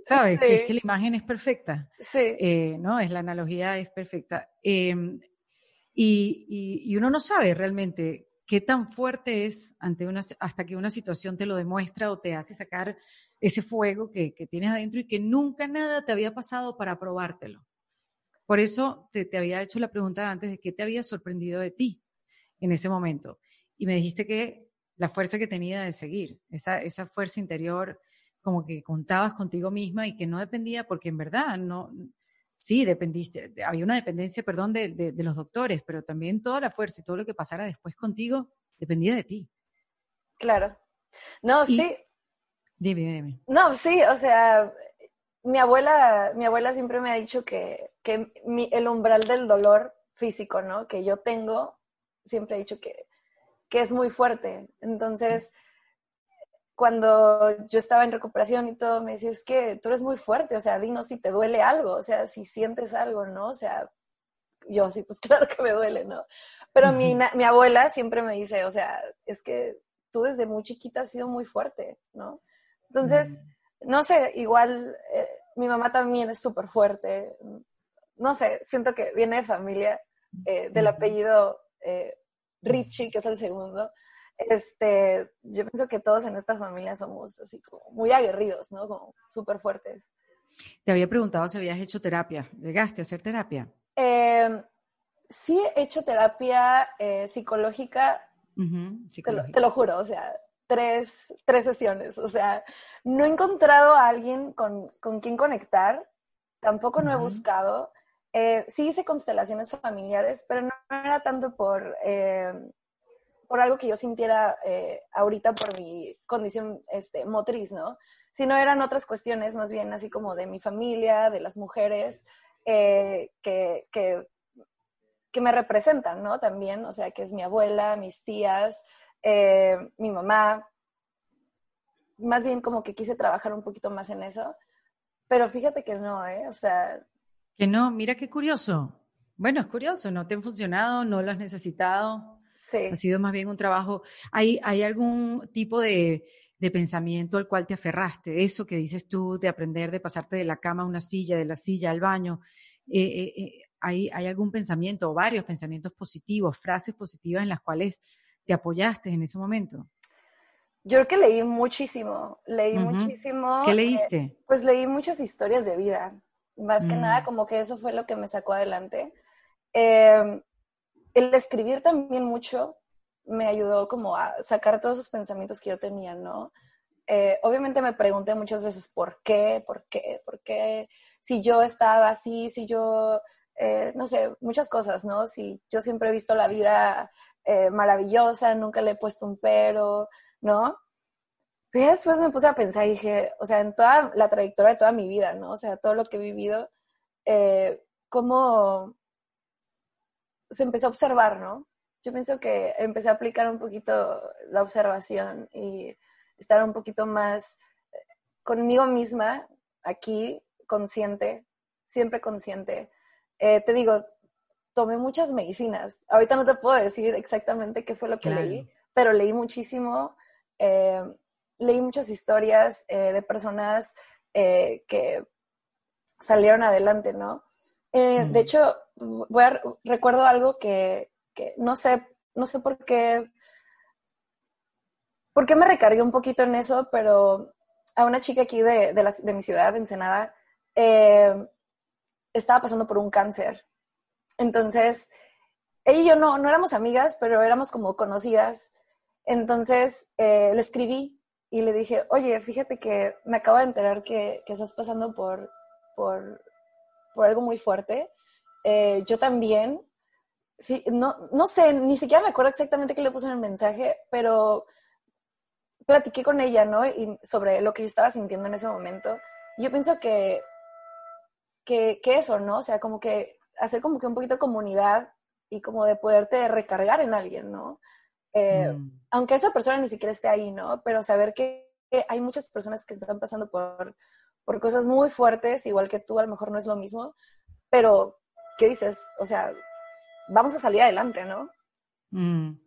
¿Sabes? Que es que la imagen es perfecta. Sí. Eh, ¿No? Es la analogía, es perfecta. Eh, y, uno no sabe realmente qué tan fuerte es hasta que una situación te lo demuestra o te hace sacar ese fuego que, tienes adentro y que nunca nada te había pasado para probártelo. Por eso te, había hecho la pregunta antes de qué te había sorprendido de ti en ese momento. Y me dijiste que la fuerza que tenía de seguir, esa fuerza interior, como que contabas contigo misma y que no dependía, porque en verdad no, sí, dependiste, había una dependencia, perdón, de, los doctores, pero también toda la fuerza y todo lo que pasara después contigo dependía de ti. Claro. No, sí. Dime, dime. No, sí, o sea, mi abuela, mi abuela siempre me ha dicho que, que el umbral del dolor físico, ¿no? Que yo tengo, siempre he dicho que, que es muy fuerte. Entonces, cuando yo estaba en recuperación y todo, me decía, es que tú eres muy fuerte, o sea, dinos si te duele algo, o sea, si sientes algo, ¿no? O sea, yo así, pues claro que me duele, ¿no? Pero mi, mi abuela siempre me dice, o sea, es que tú desde muy chiquita has sido muy fuerte, ¿no? Entonces, no sé, igual eh, mi mamá también es súper fuerte, no sé, siento que viene de familia eh, del apellido eh, Richie, que es el segundo, este, yo pienso que todos en esta familia somos así como muy aguerridos, ¿no? Como súper fuertes. Te había preguntado si habías hecho terapia. ¿Llegaste a hacer terapia? Em, sí he hecho terapia eh, psicológica, Te, lo, juro, o sea, tres, tres sesiones. O sea, no he encontrado a alguien con, con quien conectar, tampoco no he buscado. Eh, sí hice constelaciones familiares, pero no era tanto por em, por algo que yo sintiera eh, ahorita por mi condición este, motriz, ¿no? Sino eran otras cuestiones más bien así como de mi familia, de las mujeres eh, que, que, me representan, ¿no? También, o sea, que es mi abuela, mis tías, eh, mi mamá. Más bien como que quise trabajar un poquito más en eso, pero fíjate que no, ¿eh? O sea... Que no, mira qué curioso. Bueno, es curioso, no te han funcionado, no lo has necesitado. Sí. Ha sido más bien un trabajo. ¿Hay, hay algún tipo de, de, pensamiento al cual te aferraste? Eso que dices tú de aprender de pasarte de la cama a una silla, de la silla al baño. Eh, eh, eh, ¿hay, ¿Hay algún pensamiento o varios pensamientos positivos, frases positivas en las cuales te apoyaste en ese momento? Yo creo que leí muchísimo, leí muchísimo. ¿Qué leíste? pues leí muchas historias de vida. Más que nada, mm. como que eso fue lo que me sacó adelante. Eh, el escribir también mucho me ayudó como a sacar todos esos pensamientos que yo tenía, ¿no? Eh, obviamente me pregunté muchas veces por qué, por qué, por qué, si yo estaba así, si yo, eh, no sé, muchas cosas, ¿no? Si yo siempre he visto la vida eh, maravillosa, nunca le he puesto un pero, ¿no? Pero después me puse a pensar y dije, o sea, en toda la trayectoria de toda mi vida, ¿no? O sea, todo lo que he vivido, cómo se empezó a observar, ¿no? Yo pienso que empecé a aplicar un poquito la observación y estar un poquito más eh, conmigo misma, aquí, consciente, siempre consciente. Eh, te digo, tomé muchas medicinas. Ahorita no te puedo decir exactamente qué fue lo que leí, pero leí muchísimo. Eh, leí muchas historias de personas que salieron adelante, ¿no? De hecho, voy a, recuerdo algo que, no sé, no sé por qué, por qué me recargué un poquito en eso, pero a una chica aquí de, de mi ciudad, de Ensenada, eh, estaba pasando por un cáncer. Entonces, ella y yo no, no éramos amigas, pero éramos como conocidas. Entonces, eh, le escribí y le dije, oye, fíjate que me acabo de enterar que, que estás pasando por, por, por, algo muy fuerte. Eh, yo también, no, no sé, ni siquiera me acuerdo exactamente qué le puse en el mensaje, pero platiqué con ella, ¿no? Y sobre lo que yo estaba sintiendo en ese momento. Yo pienso que, que, eso, ¿no? O sea, como que hacer como que un poquito de comunidad y como de poderte recargar en alguien, ¿no? Eh, mm. Aunque esa persona ni siquiera esté ahí, ¿no? Pero saber que hay muchas personas que están pasando por, por cosas muy fuertes, igual que tú, a lo mejor no es lo mismo, pero, ¿qué dices? O sea, vamos a salir adelante, ¿no? Mm.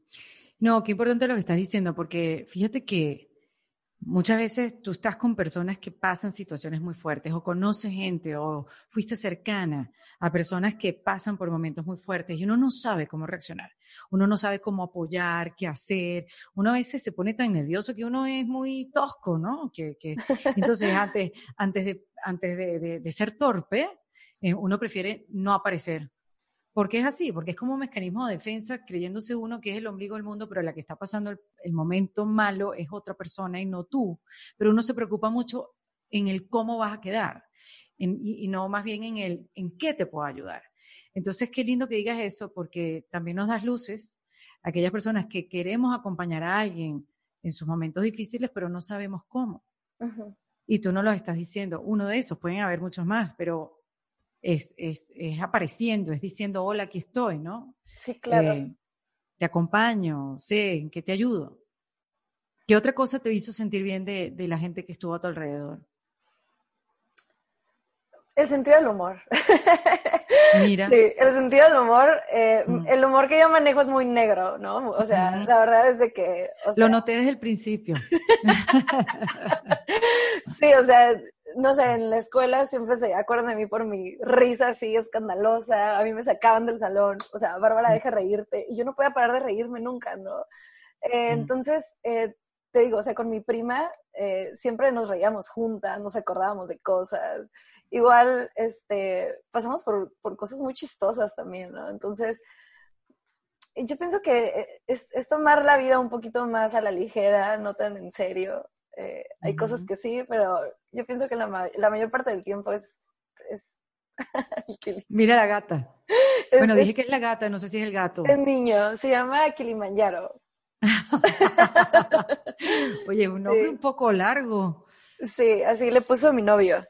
No, qué importante lo que estás diciendo, porque fíjate que muchas veces tú estás con personas que pasan situaciones muy fuertes o conoces gente o fuiste cercana a personas que pasan por momentos muy fuertes y uno no sabe cómo reaccionar, uno no sabe cómo apoyar, qué hacer, uno a veces se pone tan nervioso que uno es muy tosco, ¿no? Que, que entonces antes, antes, de, antes de, de, ser torpe, eh, uno prefiere no aparecer porque es así, porque es como un mecanismo de defensa, creyéndose uno que es el ombligo del mundo, pero la que está pasando el, momento malo es otra persona y no tú. Pero uno se preocupa mucho en el cómo vas a quedar y, no más bien en el en qué te puedo ayudar. Entonces, qué lindo que digas eso, porque también nos das luces a aquellas personas que queremos acompañar a alguien en sus momentos difíciles, pero no sabemos cómo. Y tú no lo estás diciendo. Uno de esos, pueden haber muchos más, pero es, es, es, apareciendo, es diciendo, hola, aquí estoy, ¿no? Sí, claro. Eh, te acompaño, sé en qué te ayudo. ¿Qué otra cosa te hizo sentir bien de, de la gente que estuvo a tu alrededor? El sentido del humor. Mira. Sí, el sentido del humor. Eh, mm. El humor que yo manejo es muy negro, ¿no? O sea, la verdad es de que... Lo noté desde el principio. sí, o sea, no sé, en la escuela siempre se acuerdan de mí por mi risa así escandalosa, a mí me sacaban del salón, o sea, Bárbara, deja reírte, y yo no podía parar de reírme nunca, ¿no? Eh, entonces, eh, te digo, o sea, con mi prima eh, siempre nos reíamos juntas, nos acordábamos de cosas, igual, este, pasamos por, por cosas muy chistosas también, ¿no? Entonces, yo pienso que es, es tomar la vida un poquito más a la ligera, no tan en serio, eh, hay cosas que sí, pero yo pienso que la, mayor parte del tiempo es... es Mira la gata. bueno, dije que es la gata, no sé si es el gato. Es niño, se llama Kilimanjaro. Oye, un nombre un poco largo. Sí, así le puso mi novio.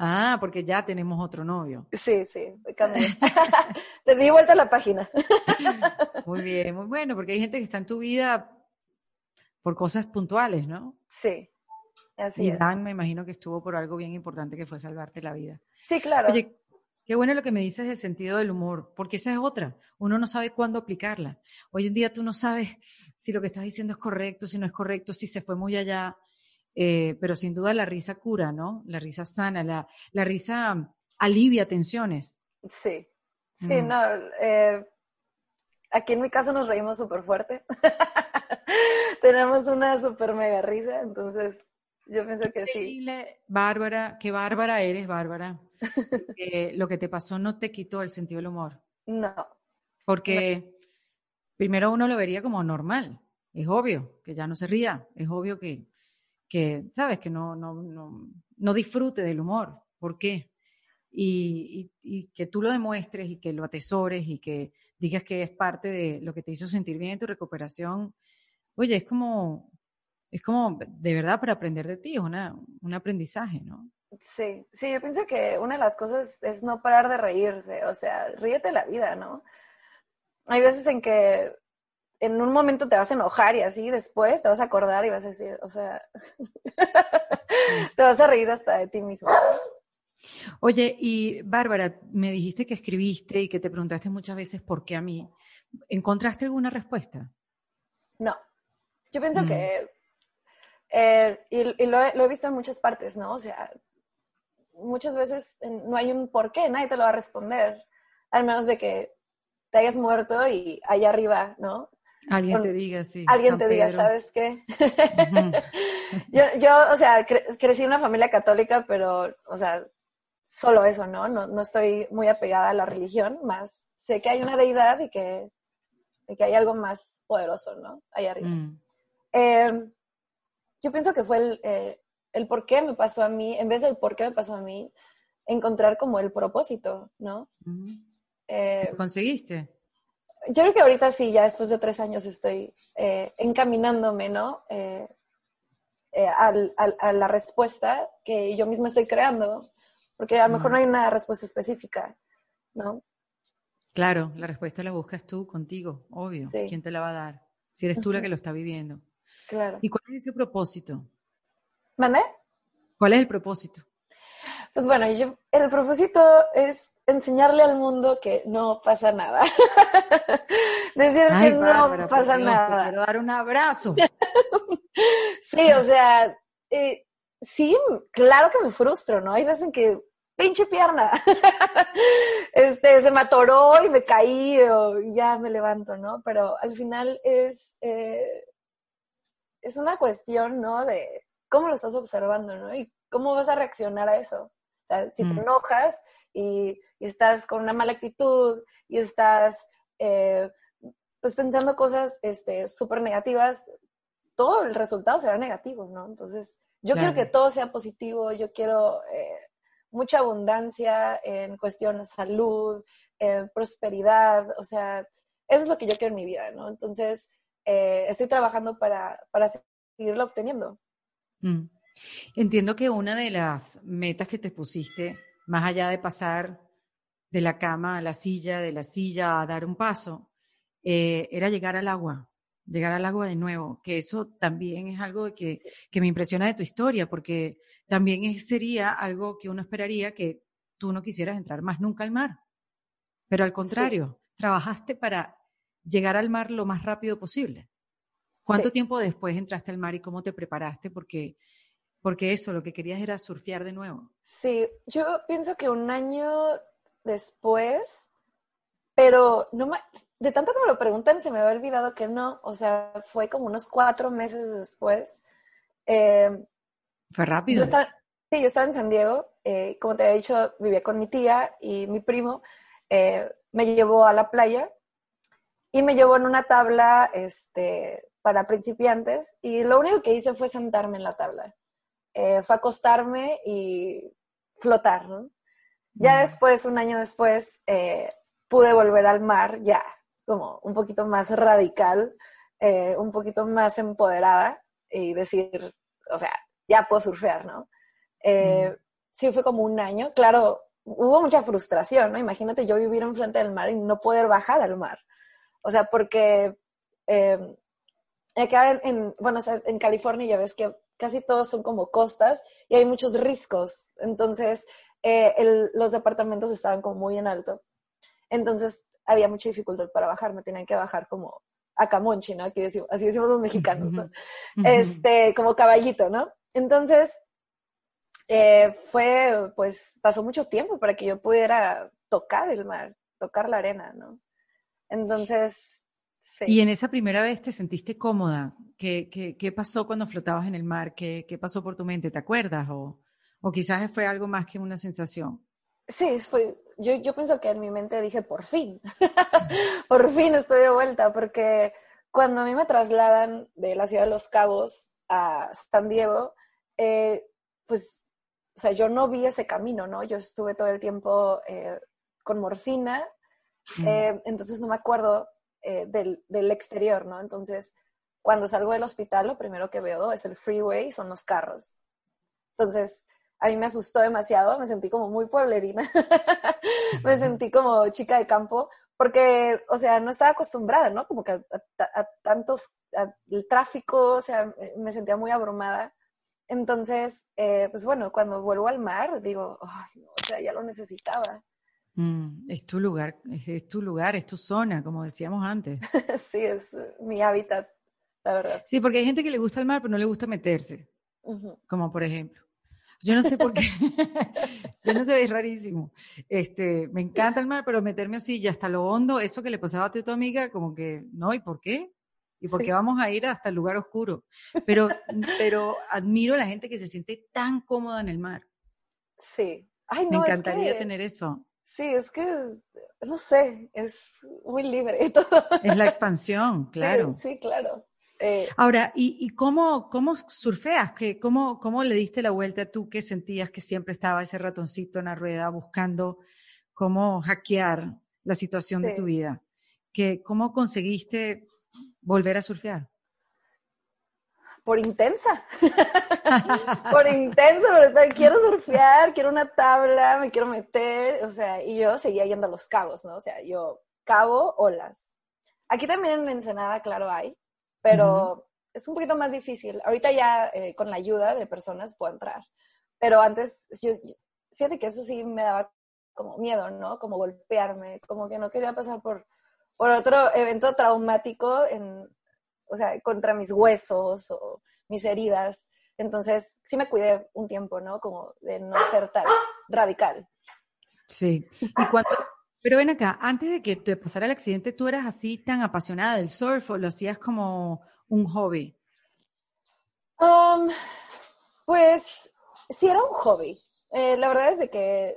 Ah, porque ya tenemos otro novio. Sí, sí, cambié. Le di vuelta a la página. muy bien, muy bueno, porque hay gente que está en tu vida por cosas puntuales, ¿no? Sí, así y Dan me imagino que estuvo por algo bien importante que fue salvarte la vida. Sí, claro. Oye, qué bueno lo que me dices del sentido del humor, porque esa es otra. Uno no sabe cuándo aplicarla. Hoy en día tú no sabes si lo que estás diciendo es correcto, si no es correcto, si se fue muy allá. Eh, pero sin duda la risa cura, ¿no? La risa sana, la, la risa alivia tensiones. Sí, sí, mm. no. Eh, aquí en mi casa nos reímos súper fuerte. tenemos una super mega risa, entonces yo pienso que sí. Bárbara, qué bárbara eres, Bárbara. lo que te pasó no te quitó el sentido del humor. No. Porque primero uno lo vería como normal. Es obvio que ya no se ría. Es obvio que, que sabes, que no, no, no, no disfrute del humor. ¿Por qué? Y, y, y, que tú lo demuestres y que lo atesores y que digas que es parte de lo que te hizo sentir bien en tu recuperación, oye, es como, es como de verdad para aprender de ti, es una, un aprendizaje, ¿no? Sí, sí, yo pienso que una de las cosas es no parar de reírse, o sea, ríete la vida, ¿no? Hay veces en que en un momento te vas a enojar y así después te vas a acordar y vas a decir, o sea, te vas a reír hasta de ti mismo. Oye, y Bárbara, me dijiste que escribiste y que te preguntaste muchas veces por qué a mí. ¿Encontraste alguna respuesta? No. Yo pienso que, mm. eh, y, lo, he, visto en muchas partes, ¿no? O sea, muchas veces no hay un por qué, nadie te lo va a responder, al menos de que te hayas muerto y allá arriba, ¿no? Alguien te diga, sí. Alguien te diga, ¿sabes qué? yo, yo, o sea, crecí en una familia católica, pero, o sea, solo eso, ¿no? ¿no? No estoy muy apegada a la religión, más sé que hay una deidad y que, que hay algo más poderoso, ¿no? Ahí arriba. Mm. Em, yo pienso que fue el, eh, el por qué me pasó a mí, en vez del por qué me pasó a mí, encontrar como el propósito, ¿no? Eh, ¿Conseguiste? Yo creo que ahorita sí, ya después de tres años estoy eh, encaminándome, ¿no? Eh, a la respuesta que yo misma estoy creando, porque a lo mejor no hay una respuesta específica, ¿no? Claro, la respuesta la buscas tú contigo, obvio. ¿Quién te la va a dar? Si eres tú la que lo está viviendo. Claro. ¿Y cuál es ese propósito? ¿Mandé? ¿Cuál es el propósito? Pues bueno, yo, el propósito es enseñarle al mundo que no pasa nada. Decir que no pasa nada. quiero dar un abrazo. sí, o sea, eh, sí, claro que me frustro, ¿no? Hay veces en que pinche pierna. este, se me atoró y me caí o ya me levanto, ¿no? Pero al final es, eh, es una cuestión, ¿no? De cómo lo estás observando, ¿no? Y cómo vas a reaccionar a eso. O sea, si te mm. enojas y, estás con una mala actitud y estás eh, pues pensando cosas este, súper negativas, todo el resultado será negativo, ¿no? Entonces, yo quiero que todo sea positivo, yo quiero eh, mucha abundancia en cuestión de salud, prosperidad, o sea, eso es lo que yo quiero en mi vida, ¿no? Entonces, eh, estoy trabajando para, para seguirlo obteniendo. Mm. Entiendo que una de las metas que te pusiste, más allá de pasar de la cama a la silla, de la silla a dar un paso, eh, era llegar al agua, llegar al agua de nuevo, que eso también es algo que, que me impresiona de tu historia, porque también sería algo que uno esperaría que tú no quisieras entrar más nunca al mar. Pero al contrario, trabajaste para llegar al mar lo más rápido posible. ¿Cuánto tiempo después entraste al mar y cómo te preparaste? Porque, porque eso, lo que querías era surfear de nuevo. Sí, yo pienso que un año después, pero no de tanto que me lo preguntan se me había olvidado que no, o sea, fue como unos cuatro meses después. Em, fue rápido. sí, yo estaba en San Diego, eh, como te había dicho, vivía con mi tía y mi primo eh, me llevó a la playa y me llevó en una tabla este, para principiantes y lo único que hice fue sentarme en la tabla. Eh, fue acostarme y flotar, Ya después, un año después, eh, pude volver al mar ya como un poquito más radical, eh, un poquito más empoderada y decir, o sea, ya puedo surfear, ¿no? Sí, fue como un año. Claro, hubo mucha frustración, ¿no? Imagínate yo vivir enfrente del mar y no poder bajar al mar. O sea, porque eh, acá en, bueno, en California ya ves que casi todos son como costas y hay muchos riscos. Entonces, eh, los departamentos estaban como muy en alto. Entonces, había mucha dificultad para bajar. Me tenían que bajar como a Camonchi, ¿no? Aquí decimos, así decimos los mexicanos, ¿no? Este, como caballito, ¿no? Entonces, eh, fue, pues, pasó mucho tiempo para que yo pudiera tocar el mar, tocar la arena, ¿no? Entonces, sí. ¿Y en esa primera vez te sentiste cómoda? ¿Qué, qué, qué pasó cuando flotabas en el mar? ¿Qué, ¿Qué, pasó por tu mente? ¿Te acuerdas? O, o quizás fue algo más que una sensación. Sí, fue, yo, yo pienso que en mi mente dije, por fin, por fin estoy de vuelta, porque cuando a mí me trasladan de la ciudad de Los Cabos a San Diego, eh, pues, o sea, yo no vi ese camino, ¿no? Yo estuve todo el tiempo eh, con morfina eh, entonces no me acuerdo eh, del, del, exterior, ¿no? Entonces, cuando salgo del hospital, lo primero que veo es el freeway, son los carros. Entonces, a mí me asustó demasiado, me sentí como muy pueblerina, me sentí como chica de campo, porque, o sea, no estaba acostumbrada, ¿no? Como que a, tantos, el tráfico, o sea, me sentía muy abrumada. Entonces, eh, pues bueno, cuando vuelvo al mar, digo, Ay, o sea, ya lo necesitaba. Mm, es tu lugar, es, tu lugar, es tu zona, como decíamos antes. sí, es mi hábitat, la verdad. Sí, porque hay gente que le gusta el mar, pero no le gusta meterse, como por ejemplo. Yo no sé por qué. yo no sé, es rarísimo. Este, me encanta el mar, pero meterme así y hasta lo hondo, eso que le pasaba a tu amiga, como que, no, ¿y por qué? ¿Y por qué vamos a ir hasta el lugar oscuro? Pero, pero admiro a la gente que se siente tan cómoda en el mar. Sí. Ay, no, me encantaría tener eso. Sí, es que, no sé, es muy libre todo. Es la expansión, claro. sí claro. Eh, Ahora, ¿y, cómo, cómo surfeas? ¿Qué, cómo, ¿Cómo le diste la vuelta tú que sentías que siempre estaba ese ratoncito en la rueda buscando cómo hackear la situación de tu vida? ¿Qué, ¿Cómo conseguiste volver a surfear? Por intensa. por intensa, por quiero surfear, quiero una tabla, me quiero meter, o sea, y yo seguía yendo a los cabos, ¿no? O sea, yo cabo, olas. Aquí también en Ensenada, claro, hay, pero es un poquito más difícil. Ahorita ya eh, con la ayuda de personas puedo entrar, pero antes, yo, fíjate que eso sí me daba como miedo, ¿no? Como golpearme, como que no quería pasar por, por otro evento traumático, en, o sea, contra mis huesos o mis heridas. Entonces, sí me cuidé un tiempo, ¿no? Como de no ser tan radical. Sí. Y pero ven acá, antes de que te pasara el accidente, ¿tú eras así tan apasionada del surf o lo hacías como un hobby? Um, pues sí, era un hobby. Eh, la verdad es de que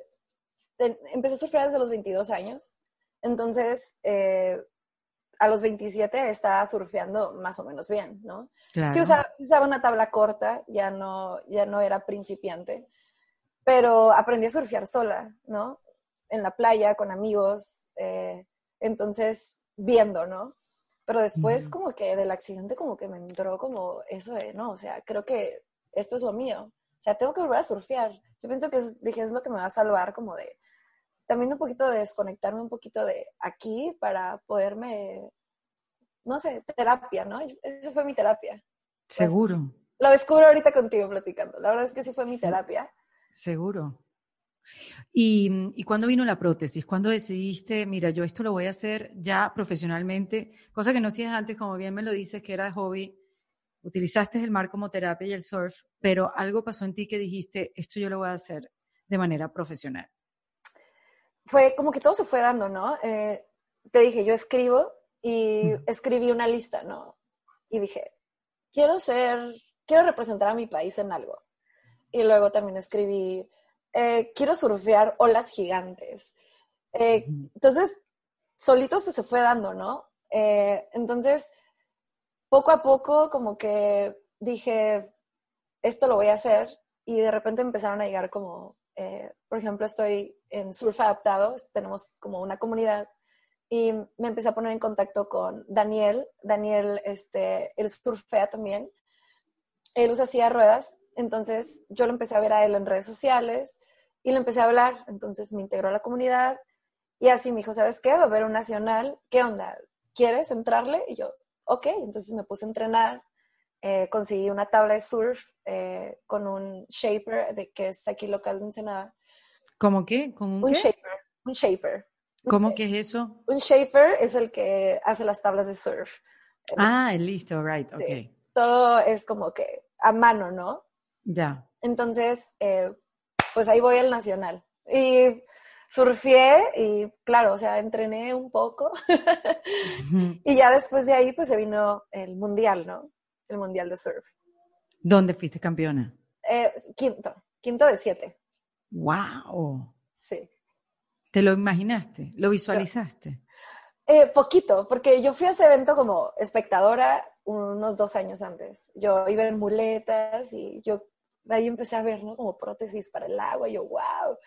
empecé a surfear desde los 22 años. Entonces, eh, a los 27 estaba surfeando más o menos bien, ¿no? Claro. Sí, usaba, usaba, una tabla corta, ya no, ya no era principiante, pero aprendí a surfear sola, ¿no? en la playa con amigos, eh, entonces viendo, ¿no? Pero después como que del accidente como que me entró como eso de, no, o sea, creo que esto es lo mío, o sea, tengo que volver a surfear. Yo pienso que dije, es lo que me va a salvar como de, también un poquito de desconectarme un poquito de aquí para poderme, no sé, terapia, ¿no? Esa fue mi terapia. Seguro. lo descubro ahorita contigo platicando. La verdad es que sí fue mi terapia. Seguro. ¿Y, ¿Y cuándo vino la prótesis? ¿Cuándo decidiste, mira, yo esto lo voy a hacer ya profesionalmente? Cosa que no hacías antes, como bien me lo dices, que era hobby. Utilizaste el mar como terapia y el surf, pero algo pasó en ti que dijiste, esto yo lo voy a hacer de manera profesional. Fue como que todo se fue dando, ¿no? Eh, te dije, yo escribo y escribí una lista, ¿no? Y dije, quiero ser, quiero representar a mi país en algo. Y luego también escribí, eh, quiero surfear olas gigantes. Eh, entonces, solito se, fue dando, ¿no? Entonces, poco a poco, como que dije, esto lo voy a hacer, y de repente empezaron a llegar como, por ejemplo, estoy en Surf Adaptado, tenemos como una comunidad, y me empecé a poner en contacto con Daniel. Daniel, este, él surfea también. Él usa silla ruedas entonces yo lo empecé a ver a él en redes sociales y le empecé a hablar. Entonces me integró a la comunidad y así me dijo, ¿sabes qué? Va a haber un nacional. ¿Qué onda? ¿Quieres entrarle? Y yo, ok. Entonces me puse a entrenar. Eh, conseguí una tabla de surf eh, con un shaper de que es aquí local de Ensenada. ¿Cómo qué? ¿Con un, shaper. Un shaper. ¿Cómo que es eso? Un shaper es el que hace las tablas de surf. Ah, listo, right, ok. Todo es como que a mano, ¿no? Ya. Entonces, eh, pues ahí voy al nacional. Y surfé y claro, o sea, entrené un poco. y ya después de ahí, pues se vino el mundial, ¿no? El mundial de surf. ¿Dónde fuiste campeona? Eh, quinto, quinto de siete. ¡Wow! Sí. ¿Te lo imaginaste? ¿Lo visualizaste? Eh, poquito, porque yo fui a ese evento como espectadora unos dos años antes. Yo iba en muletas y yo ahí empecé a ver, ¿no? Como prótesis para el agua, y yo, wow,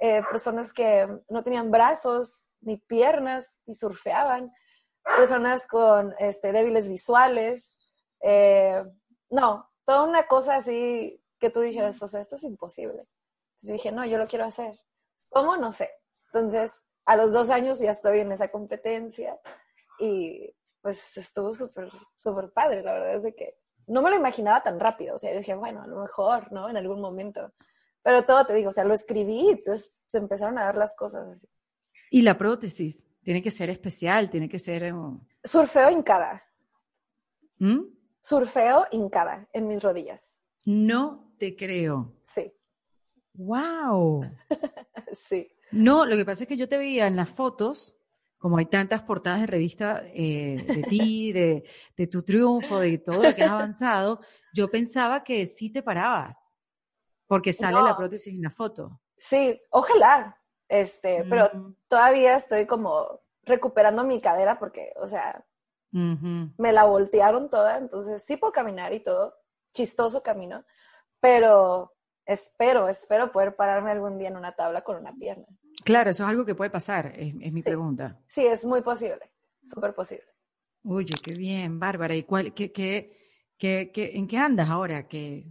eh, personas que no tenían brazos ni piernas y surfeaban, personas con este, débiles visuales, eh, no, toda una cosa así que tú dijeras, o sea, esto es imposible. Entonces dije, no, yo lo quiero hacer. ¿Cómo? No sé. Entonces, a los dos años ya estoy en esa competencia y pues estuvo súper, súper padre. La verdad es de que no me lo imaginaba tan rápido. O sea, yo dije, bueno, a lo mejor, ¿no? En algún momento. Pero todo te digo, o sea, lo escribí entonces se empezaron a dar las cosas así. ¿Y la prótesis? Tiene que ser especial, tiene que ser... Um, Surfeo hincada. ¿Mm? Surfeo hincada en mis rodillas. No te creo. Sí. ¡Wow! sí. No, lo que pasa es que yo te veía en las fotos, como hay tantas portadas de revista eh, de ti, de, de, tu triunfo, de todo lo que has avanzado, yo pensaba que sí te parabas, porque sale la prótesis en la foto. Sí, ojalá, este, pero todavía estoy como recuperando mi cadera porque, o sea, me la voltearon toda, entonces sí puedo caminar y todo, chistoso camino, pero espero, espero poder pararme algún día en una tabla con una pierna. Claro, eso es algo que puede pasar, es, mi pregunta. Sí, es muy posible, súper posible. Oye, qué bien, Bárbara. ¿Y cuál, qué, qué, qué, en qué andas ahora? ¿Qué,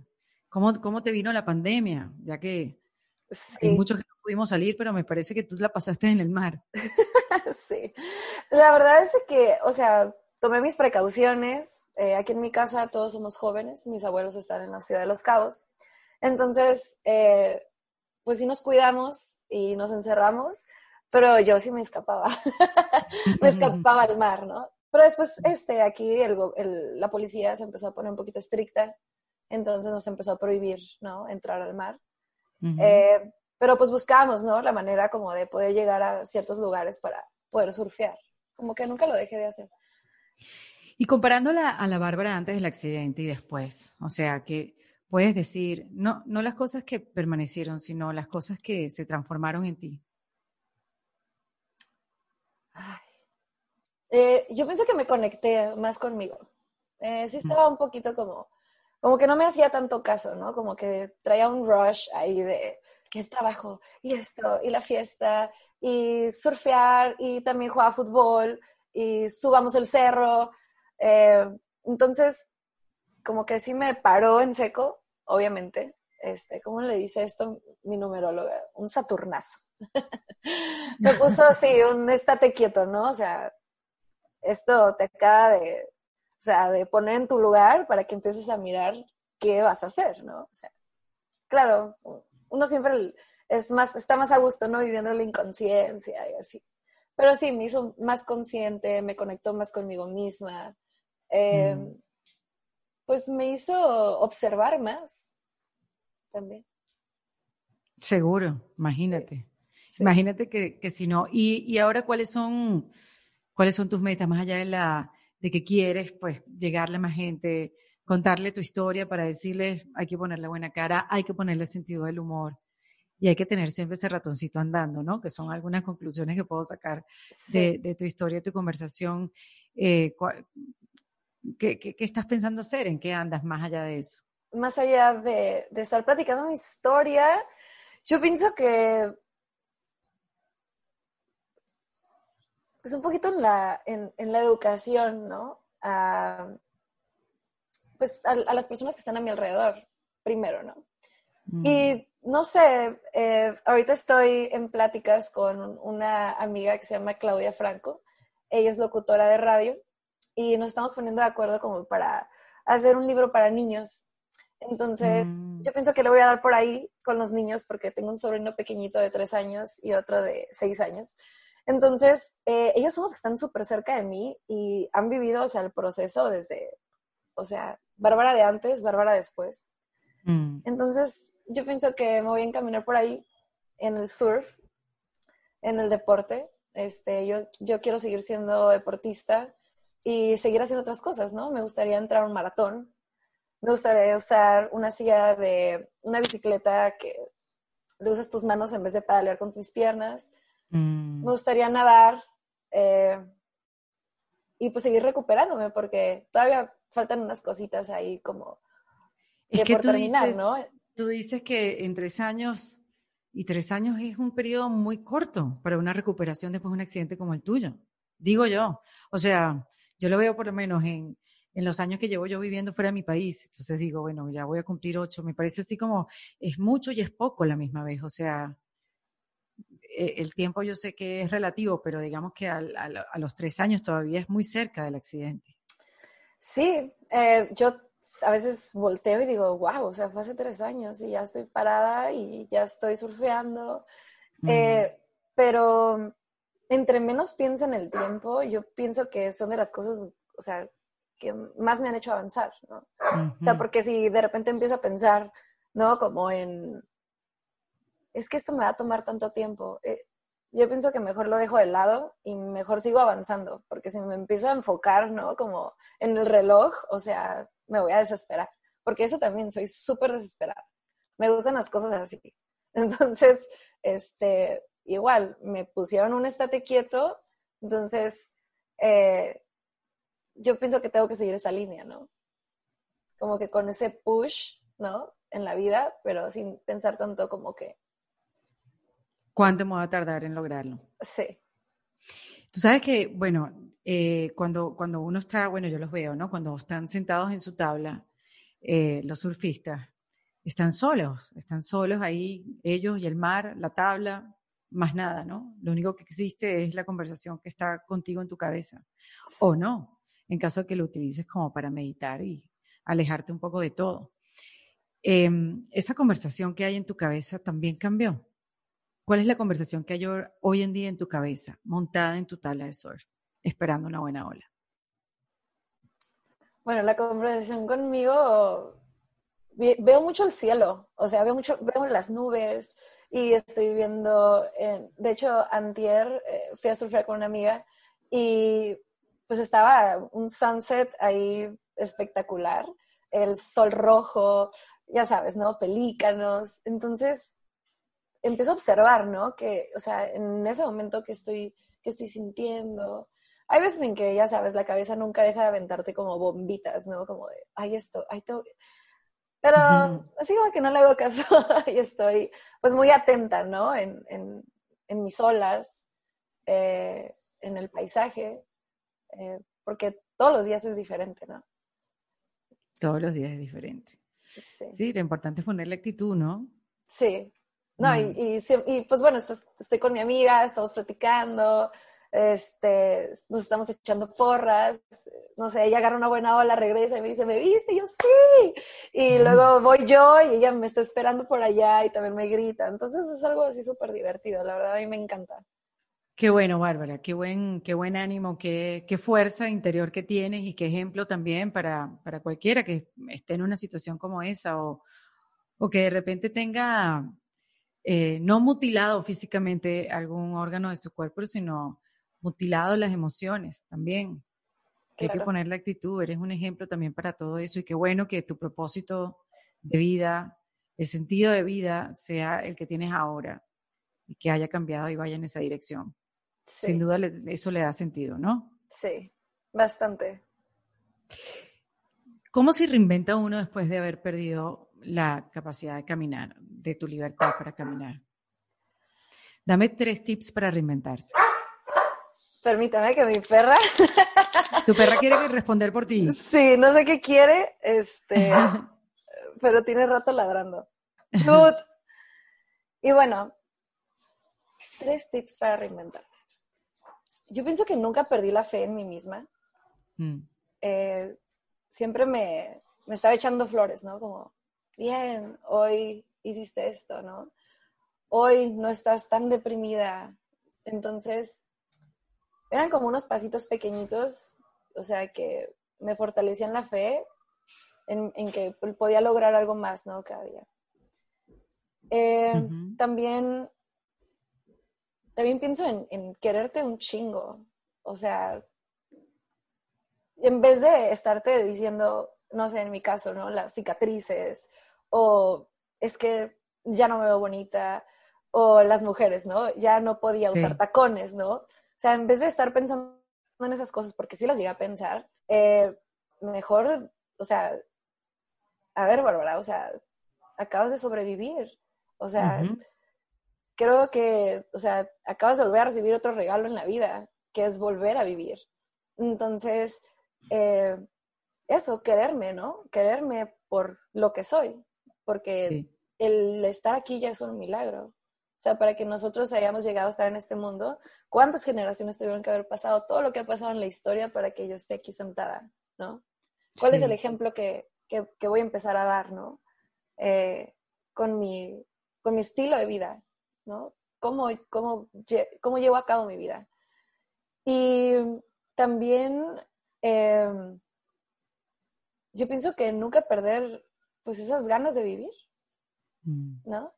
cómo, ¿Cómo te vino la pandemia? Ya que hay muchos que no pudimos salir, pero me parece que tú la pasaste en el mar. sí, la verdad es que, o sea, tomé mis precauciones. Eh, aquí en mi casa todos somos jóvenes, mis abuelos están en la ciudad de Los Cabos. Entonces, eh, pues sí nos cuidamos y nos encerramos, pero yo sí me escapaba. me escapaba al mar, ¿no? Pero después, este, aquí la policía se empezó a poner un poquito estricta, entonces nos empezó a prohibir, ¿no? Entrar al mar. Eh, pero pues buscamos, ¿no? La manera como de poder llegar a ciertos lugares para poder surfear. Como que nunca lo dejé de hacer. Y comparándola a la Bárbara antes del accidente y después, o sea, que puedes decir, no, no las cosas que permanecieron, sino las cosas que se transformaron en ti? Eh, yo pienso que me conecté más conmigo. Eh, sí estaba un poquito como, como que no me hacía tanto caso, ¿no? Como que traía un rush ahí de el trabajo y esto y la fiesta y surfear y también jugar fútbol y subamos el cerro. Eh, entonces, como que sí me paró en seco obviamente, este, ¿cómo le dice esto mi numeróloga? Un saturnazo. Me puso así, un estate quieto, ¿no? O sea, esto te acaba de, o sea, de poner en tu lugar para que empieces a mirar qué vas a hacer, ¿no? O sea, claro, uno siempre es más, está más a gusto, ¿no? Viviendo la inconsciencia y así. Pero sí, me hizo más consciente, me conectó más conmigo misma. Eh, mm pues me hizo observar más también. Seguro, imagínate. Imagínate que, si no. Y, y, ahora, ¿cuáles son, ¿cuáles son tus metas? Más allá de, la, de que quieres, pues, llegarle a más gente, contarle tu historia para decirles, hay que ponerle buena cara, hay que ponerle sentido del humor y hay que tener siempre ese ratoncito andando, ¿no? Que son algunas conclusiones que puedo sacar de, tu historia, de tu conversación. Eh, ¿Qué, estás pensando hacer? ¿En qué andas más allá de eso? Más allá de, estar platicando mi historia, yo pienso que pues un poquito en la, en, la educación, ¿no? pues a, las personas que están a mi alrededor, primero, ¿no? Mm. Y no sé, eh, ahorita estoy en pláticas con una amiga que se llama Claudia Franco. Ella es locutora de radio y nos estamos poniendo de acuerdo como para hacer un libro para niños. Entonces, mm. yo pienso que le voy a dar por ahí con los niños porque tengo un sobrino pequeñito de tres años y otro de seis años. Entonces, eh, ellos somos que están súper cerca de mí y han vivido, o sea, el proceso desde, o sea, Bárbara de antes, Bárbara después. Mm. Entonces, yo pienso que me voy a encaminar por ahí en el surf, en el deporte. Este, yo, yo quiero seguir siendo deportista y seguir haciendo otras cosas, ¿no? Me gustaría entrar a un maratón, me gustaría usar una silla de una bicicleta que le usas tus manos en vez de pedalear con tus piernas. Mm. Me gustaría nadar eh, y pues seguir recuperándome porque todavía faltan unas cositas ahí como es que por terminar, ¿no? Tú dices que en tres años y tres años es un periodo muy corto para una recuperación después de un accidente como el tuyo. Digo yo. O sea, yo lo veo por lo menos en, en los años que llevo yo viviendo fuera de mi país. Entonces digo, bueno, ya voy a cumplir ocho. Me parece así como es mucho y es poco a la misma vez. O sea, e, el tiempo yo sé que es relativo, pero digamos que a, los tres años todavía es muy cerca del accidente. Sí, eh, yo a veces volteo y digo, wow, o sea, fue hace tres años y ya estoy parada y ya estoy surfeando. Eh, pero entre menos piensa en el tiempo, yo pienso que son de las cosas, o sea, que más me han hecho avanzar, ¿no? O sea, porque si de repente empiezo a pensar, ¿no? Como en, es que esto me va a tomar tanto tiempo. Eh, yo pienso que mejor lo dejo de lado y mejor sigo avanzando, porque si me empiezo a enfocar, ¿no? Como en el reloj, o sea, me voy a desesperar, porque eso también, soy súper desesperada. Me gustan las cosas así. Entonces, este, igual, me pusieron un estate quieto, entonces, eh, yo pienso que tengo que seguir esa línea, ¿no? Como que con ese push, ¿no? En la vida, pero sin pensar tanto como que... ¿Cuánto me va a tardar en lograrlo? Sí. Tú sabes que, bueno, eh, cuando, cuando uno está, bueno, yo los veo, ¿no? Cuando están sentados en su tabla, eh, los surfistas, están solos, están solos ahí, ellos y el mar, la tabla, más nada, ¿no? Lo único que existe es la conversación que está contigo en tu cabeza. O no, en caso de que lo utilices como para meditar y alejarte un poco de todo. Em, esa conversación que hay en tu cabeza también cambió. ¿Cuál es la conversación que hay hoy en día en tu cabeza, montada en tu tabla de surf, esperando una buena ola? Bueno, la conversación conmigo veo mucho el cielo, o sea, veo mucho, veo las nubes y estoy viendo, de hecho, antier eh, fui a surfear con una amiga y pues estaba un sunset ahí espectacular, el sol rojo, ya sabes, ¿no? Pelícanos. Entonces, empiezo a observar, ¿no? Que, o sea, en ese momento que estoy, que estoy sintiendo, hay veces en que, ya sabes, la cabeza nunca deja de aventarte como bombitas, ¿no? Como de, ay, esto, ay, todo. Pero así como que no le hago caso y estoy pues muy atenta, ¿no? En, mis olas, eh, en el paisaje, eh, porque todos los días es diferente, ¿no? Todos los días es diferente. Sí. lo importante es ponerle actitud, ¿no? Sí. No, y, y, pues bueno, estoy con mi amiga, estamos platicando, este, nos estamos echando porras, no sé, ella agarra una buena ola, regresa y me dice, ¿me viste? Y yo sí. Y luego voy yo y ella me está esperando por allá y también me grita. Entonces es algo así súper divertido, la verdad a mí me encanta. Qué bueno, Bárbara, qué buen, qué buen ánimo, qué, qué fuerza interior que tienes y qué ejemplo también para, para cualquiera que esté en una situación como esa o, o que de repente tenga eh, no mutilado físicamente algún órgano de su cuerpo, sino mutilado las emociones también. Que hay que poner la actitud, eres un ejemplo también para todo eso y qué bueno que tu propósito de vida, el sentido de vida sea el que tienes ahora y que haya cambiado y vaya en esa dirección. Sin duda eso le da sentido, ¿no? Sí, bastante. ¿Cómo se reinventa uno después de haber perdido la capacidad de caminar, de tu libertad para caminar? Dame tres tips para reinventarse. Permítame que mi perra. Tu perra quiere responder por ti. Sí, no sé qué quiere, este, pero tiene rato ladrando. Y bueno, tres tips para reinventar. Yo pienso que nunca perdí la fe en mí misma. Mm. Eh, siempre me, me estaba echando flores, ¿no? Como, bien, hoy hiciste esto, ¿no? Hoy no estás tan deprimida. Entonces, eran como unos pasitos pequeñitos, o sea, que me fortalecían la fe en, que podía lograr algo más, ¿no? Cada día. Eh, también, también pienso en, quererte un chingo, o sea, en vez de estarte diciendo, no sé, en mi caso, ¿no? Las cicatrices, o es que ya no me veo bonita, o las mujeres, ¿no? Ya no podía usar tacones, ¿no? O sea, en vez de estar pensando en esas cosas, porque sí las llegué a pensar, eh, mejor, o sea, a ver, Bárbara, o sea, acabas de sobrevivir. O sea, creo que, o sea, acabas de volver a recibir otro regalo en la vida, que es volver a vivir. Entonces, eh, eso, quererme, ¿no? Quererme por lo que soy, porque el estar aquí ya es un milagro. O sea, para que nosotros hayamos llegado a estar en este mundo, ¿cuántas generaciones tuvieron que haber pasado? Todo lo que ha pasado en la historia para que yo esté aquí sentada, ¿no? ¿Cuál es el ejemplo que, que, voy a empezar a dar, ¿no? Eh, con, mi, con mi estilo de vida, ¿no? ¿Cómo, cómo, cómo llevo a cabo mi vida? Y también em, yo pienso que nunca perder pues esas ganas de vivir, mm. ¿no?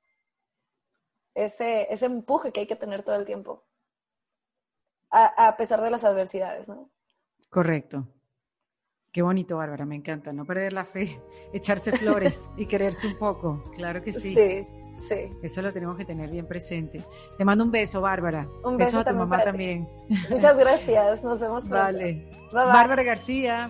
Ese, ese empuje que hay que tener todo el tiempo, a, a pesar de las adversidades, ¿no? Correcto. Qué bonito, Bárbara, me encanta. No perder la fe, echarse flores y quererse un poco. Claro que sí. Sí, sí. Eso lo tenemos que tener bien presente. Te mando un beso, Bárbara. Un beso, a tu mamá también. Muchas gracias. Nos vemos pronto. Vale. Bárbara García,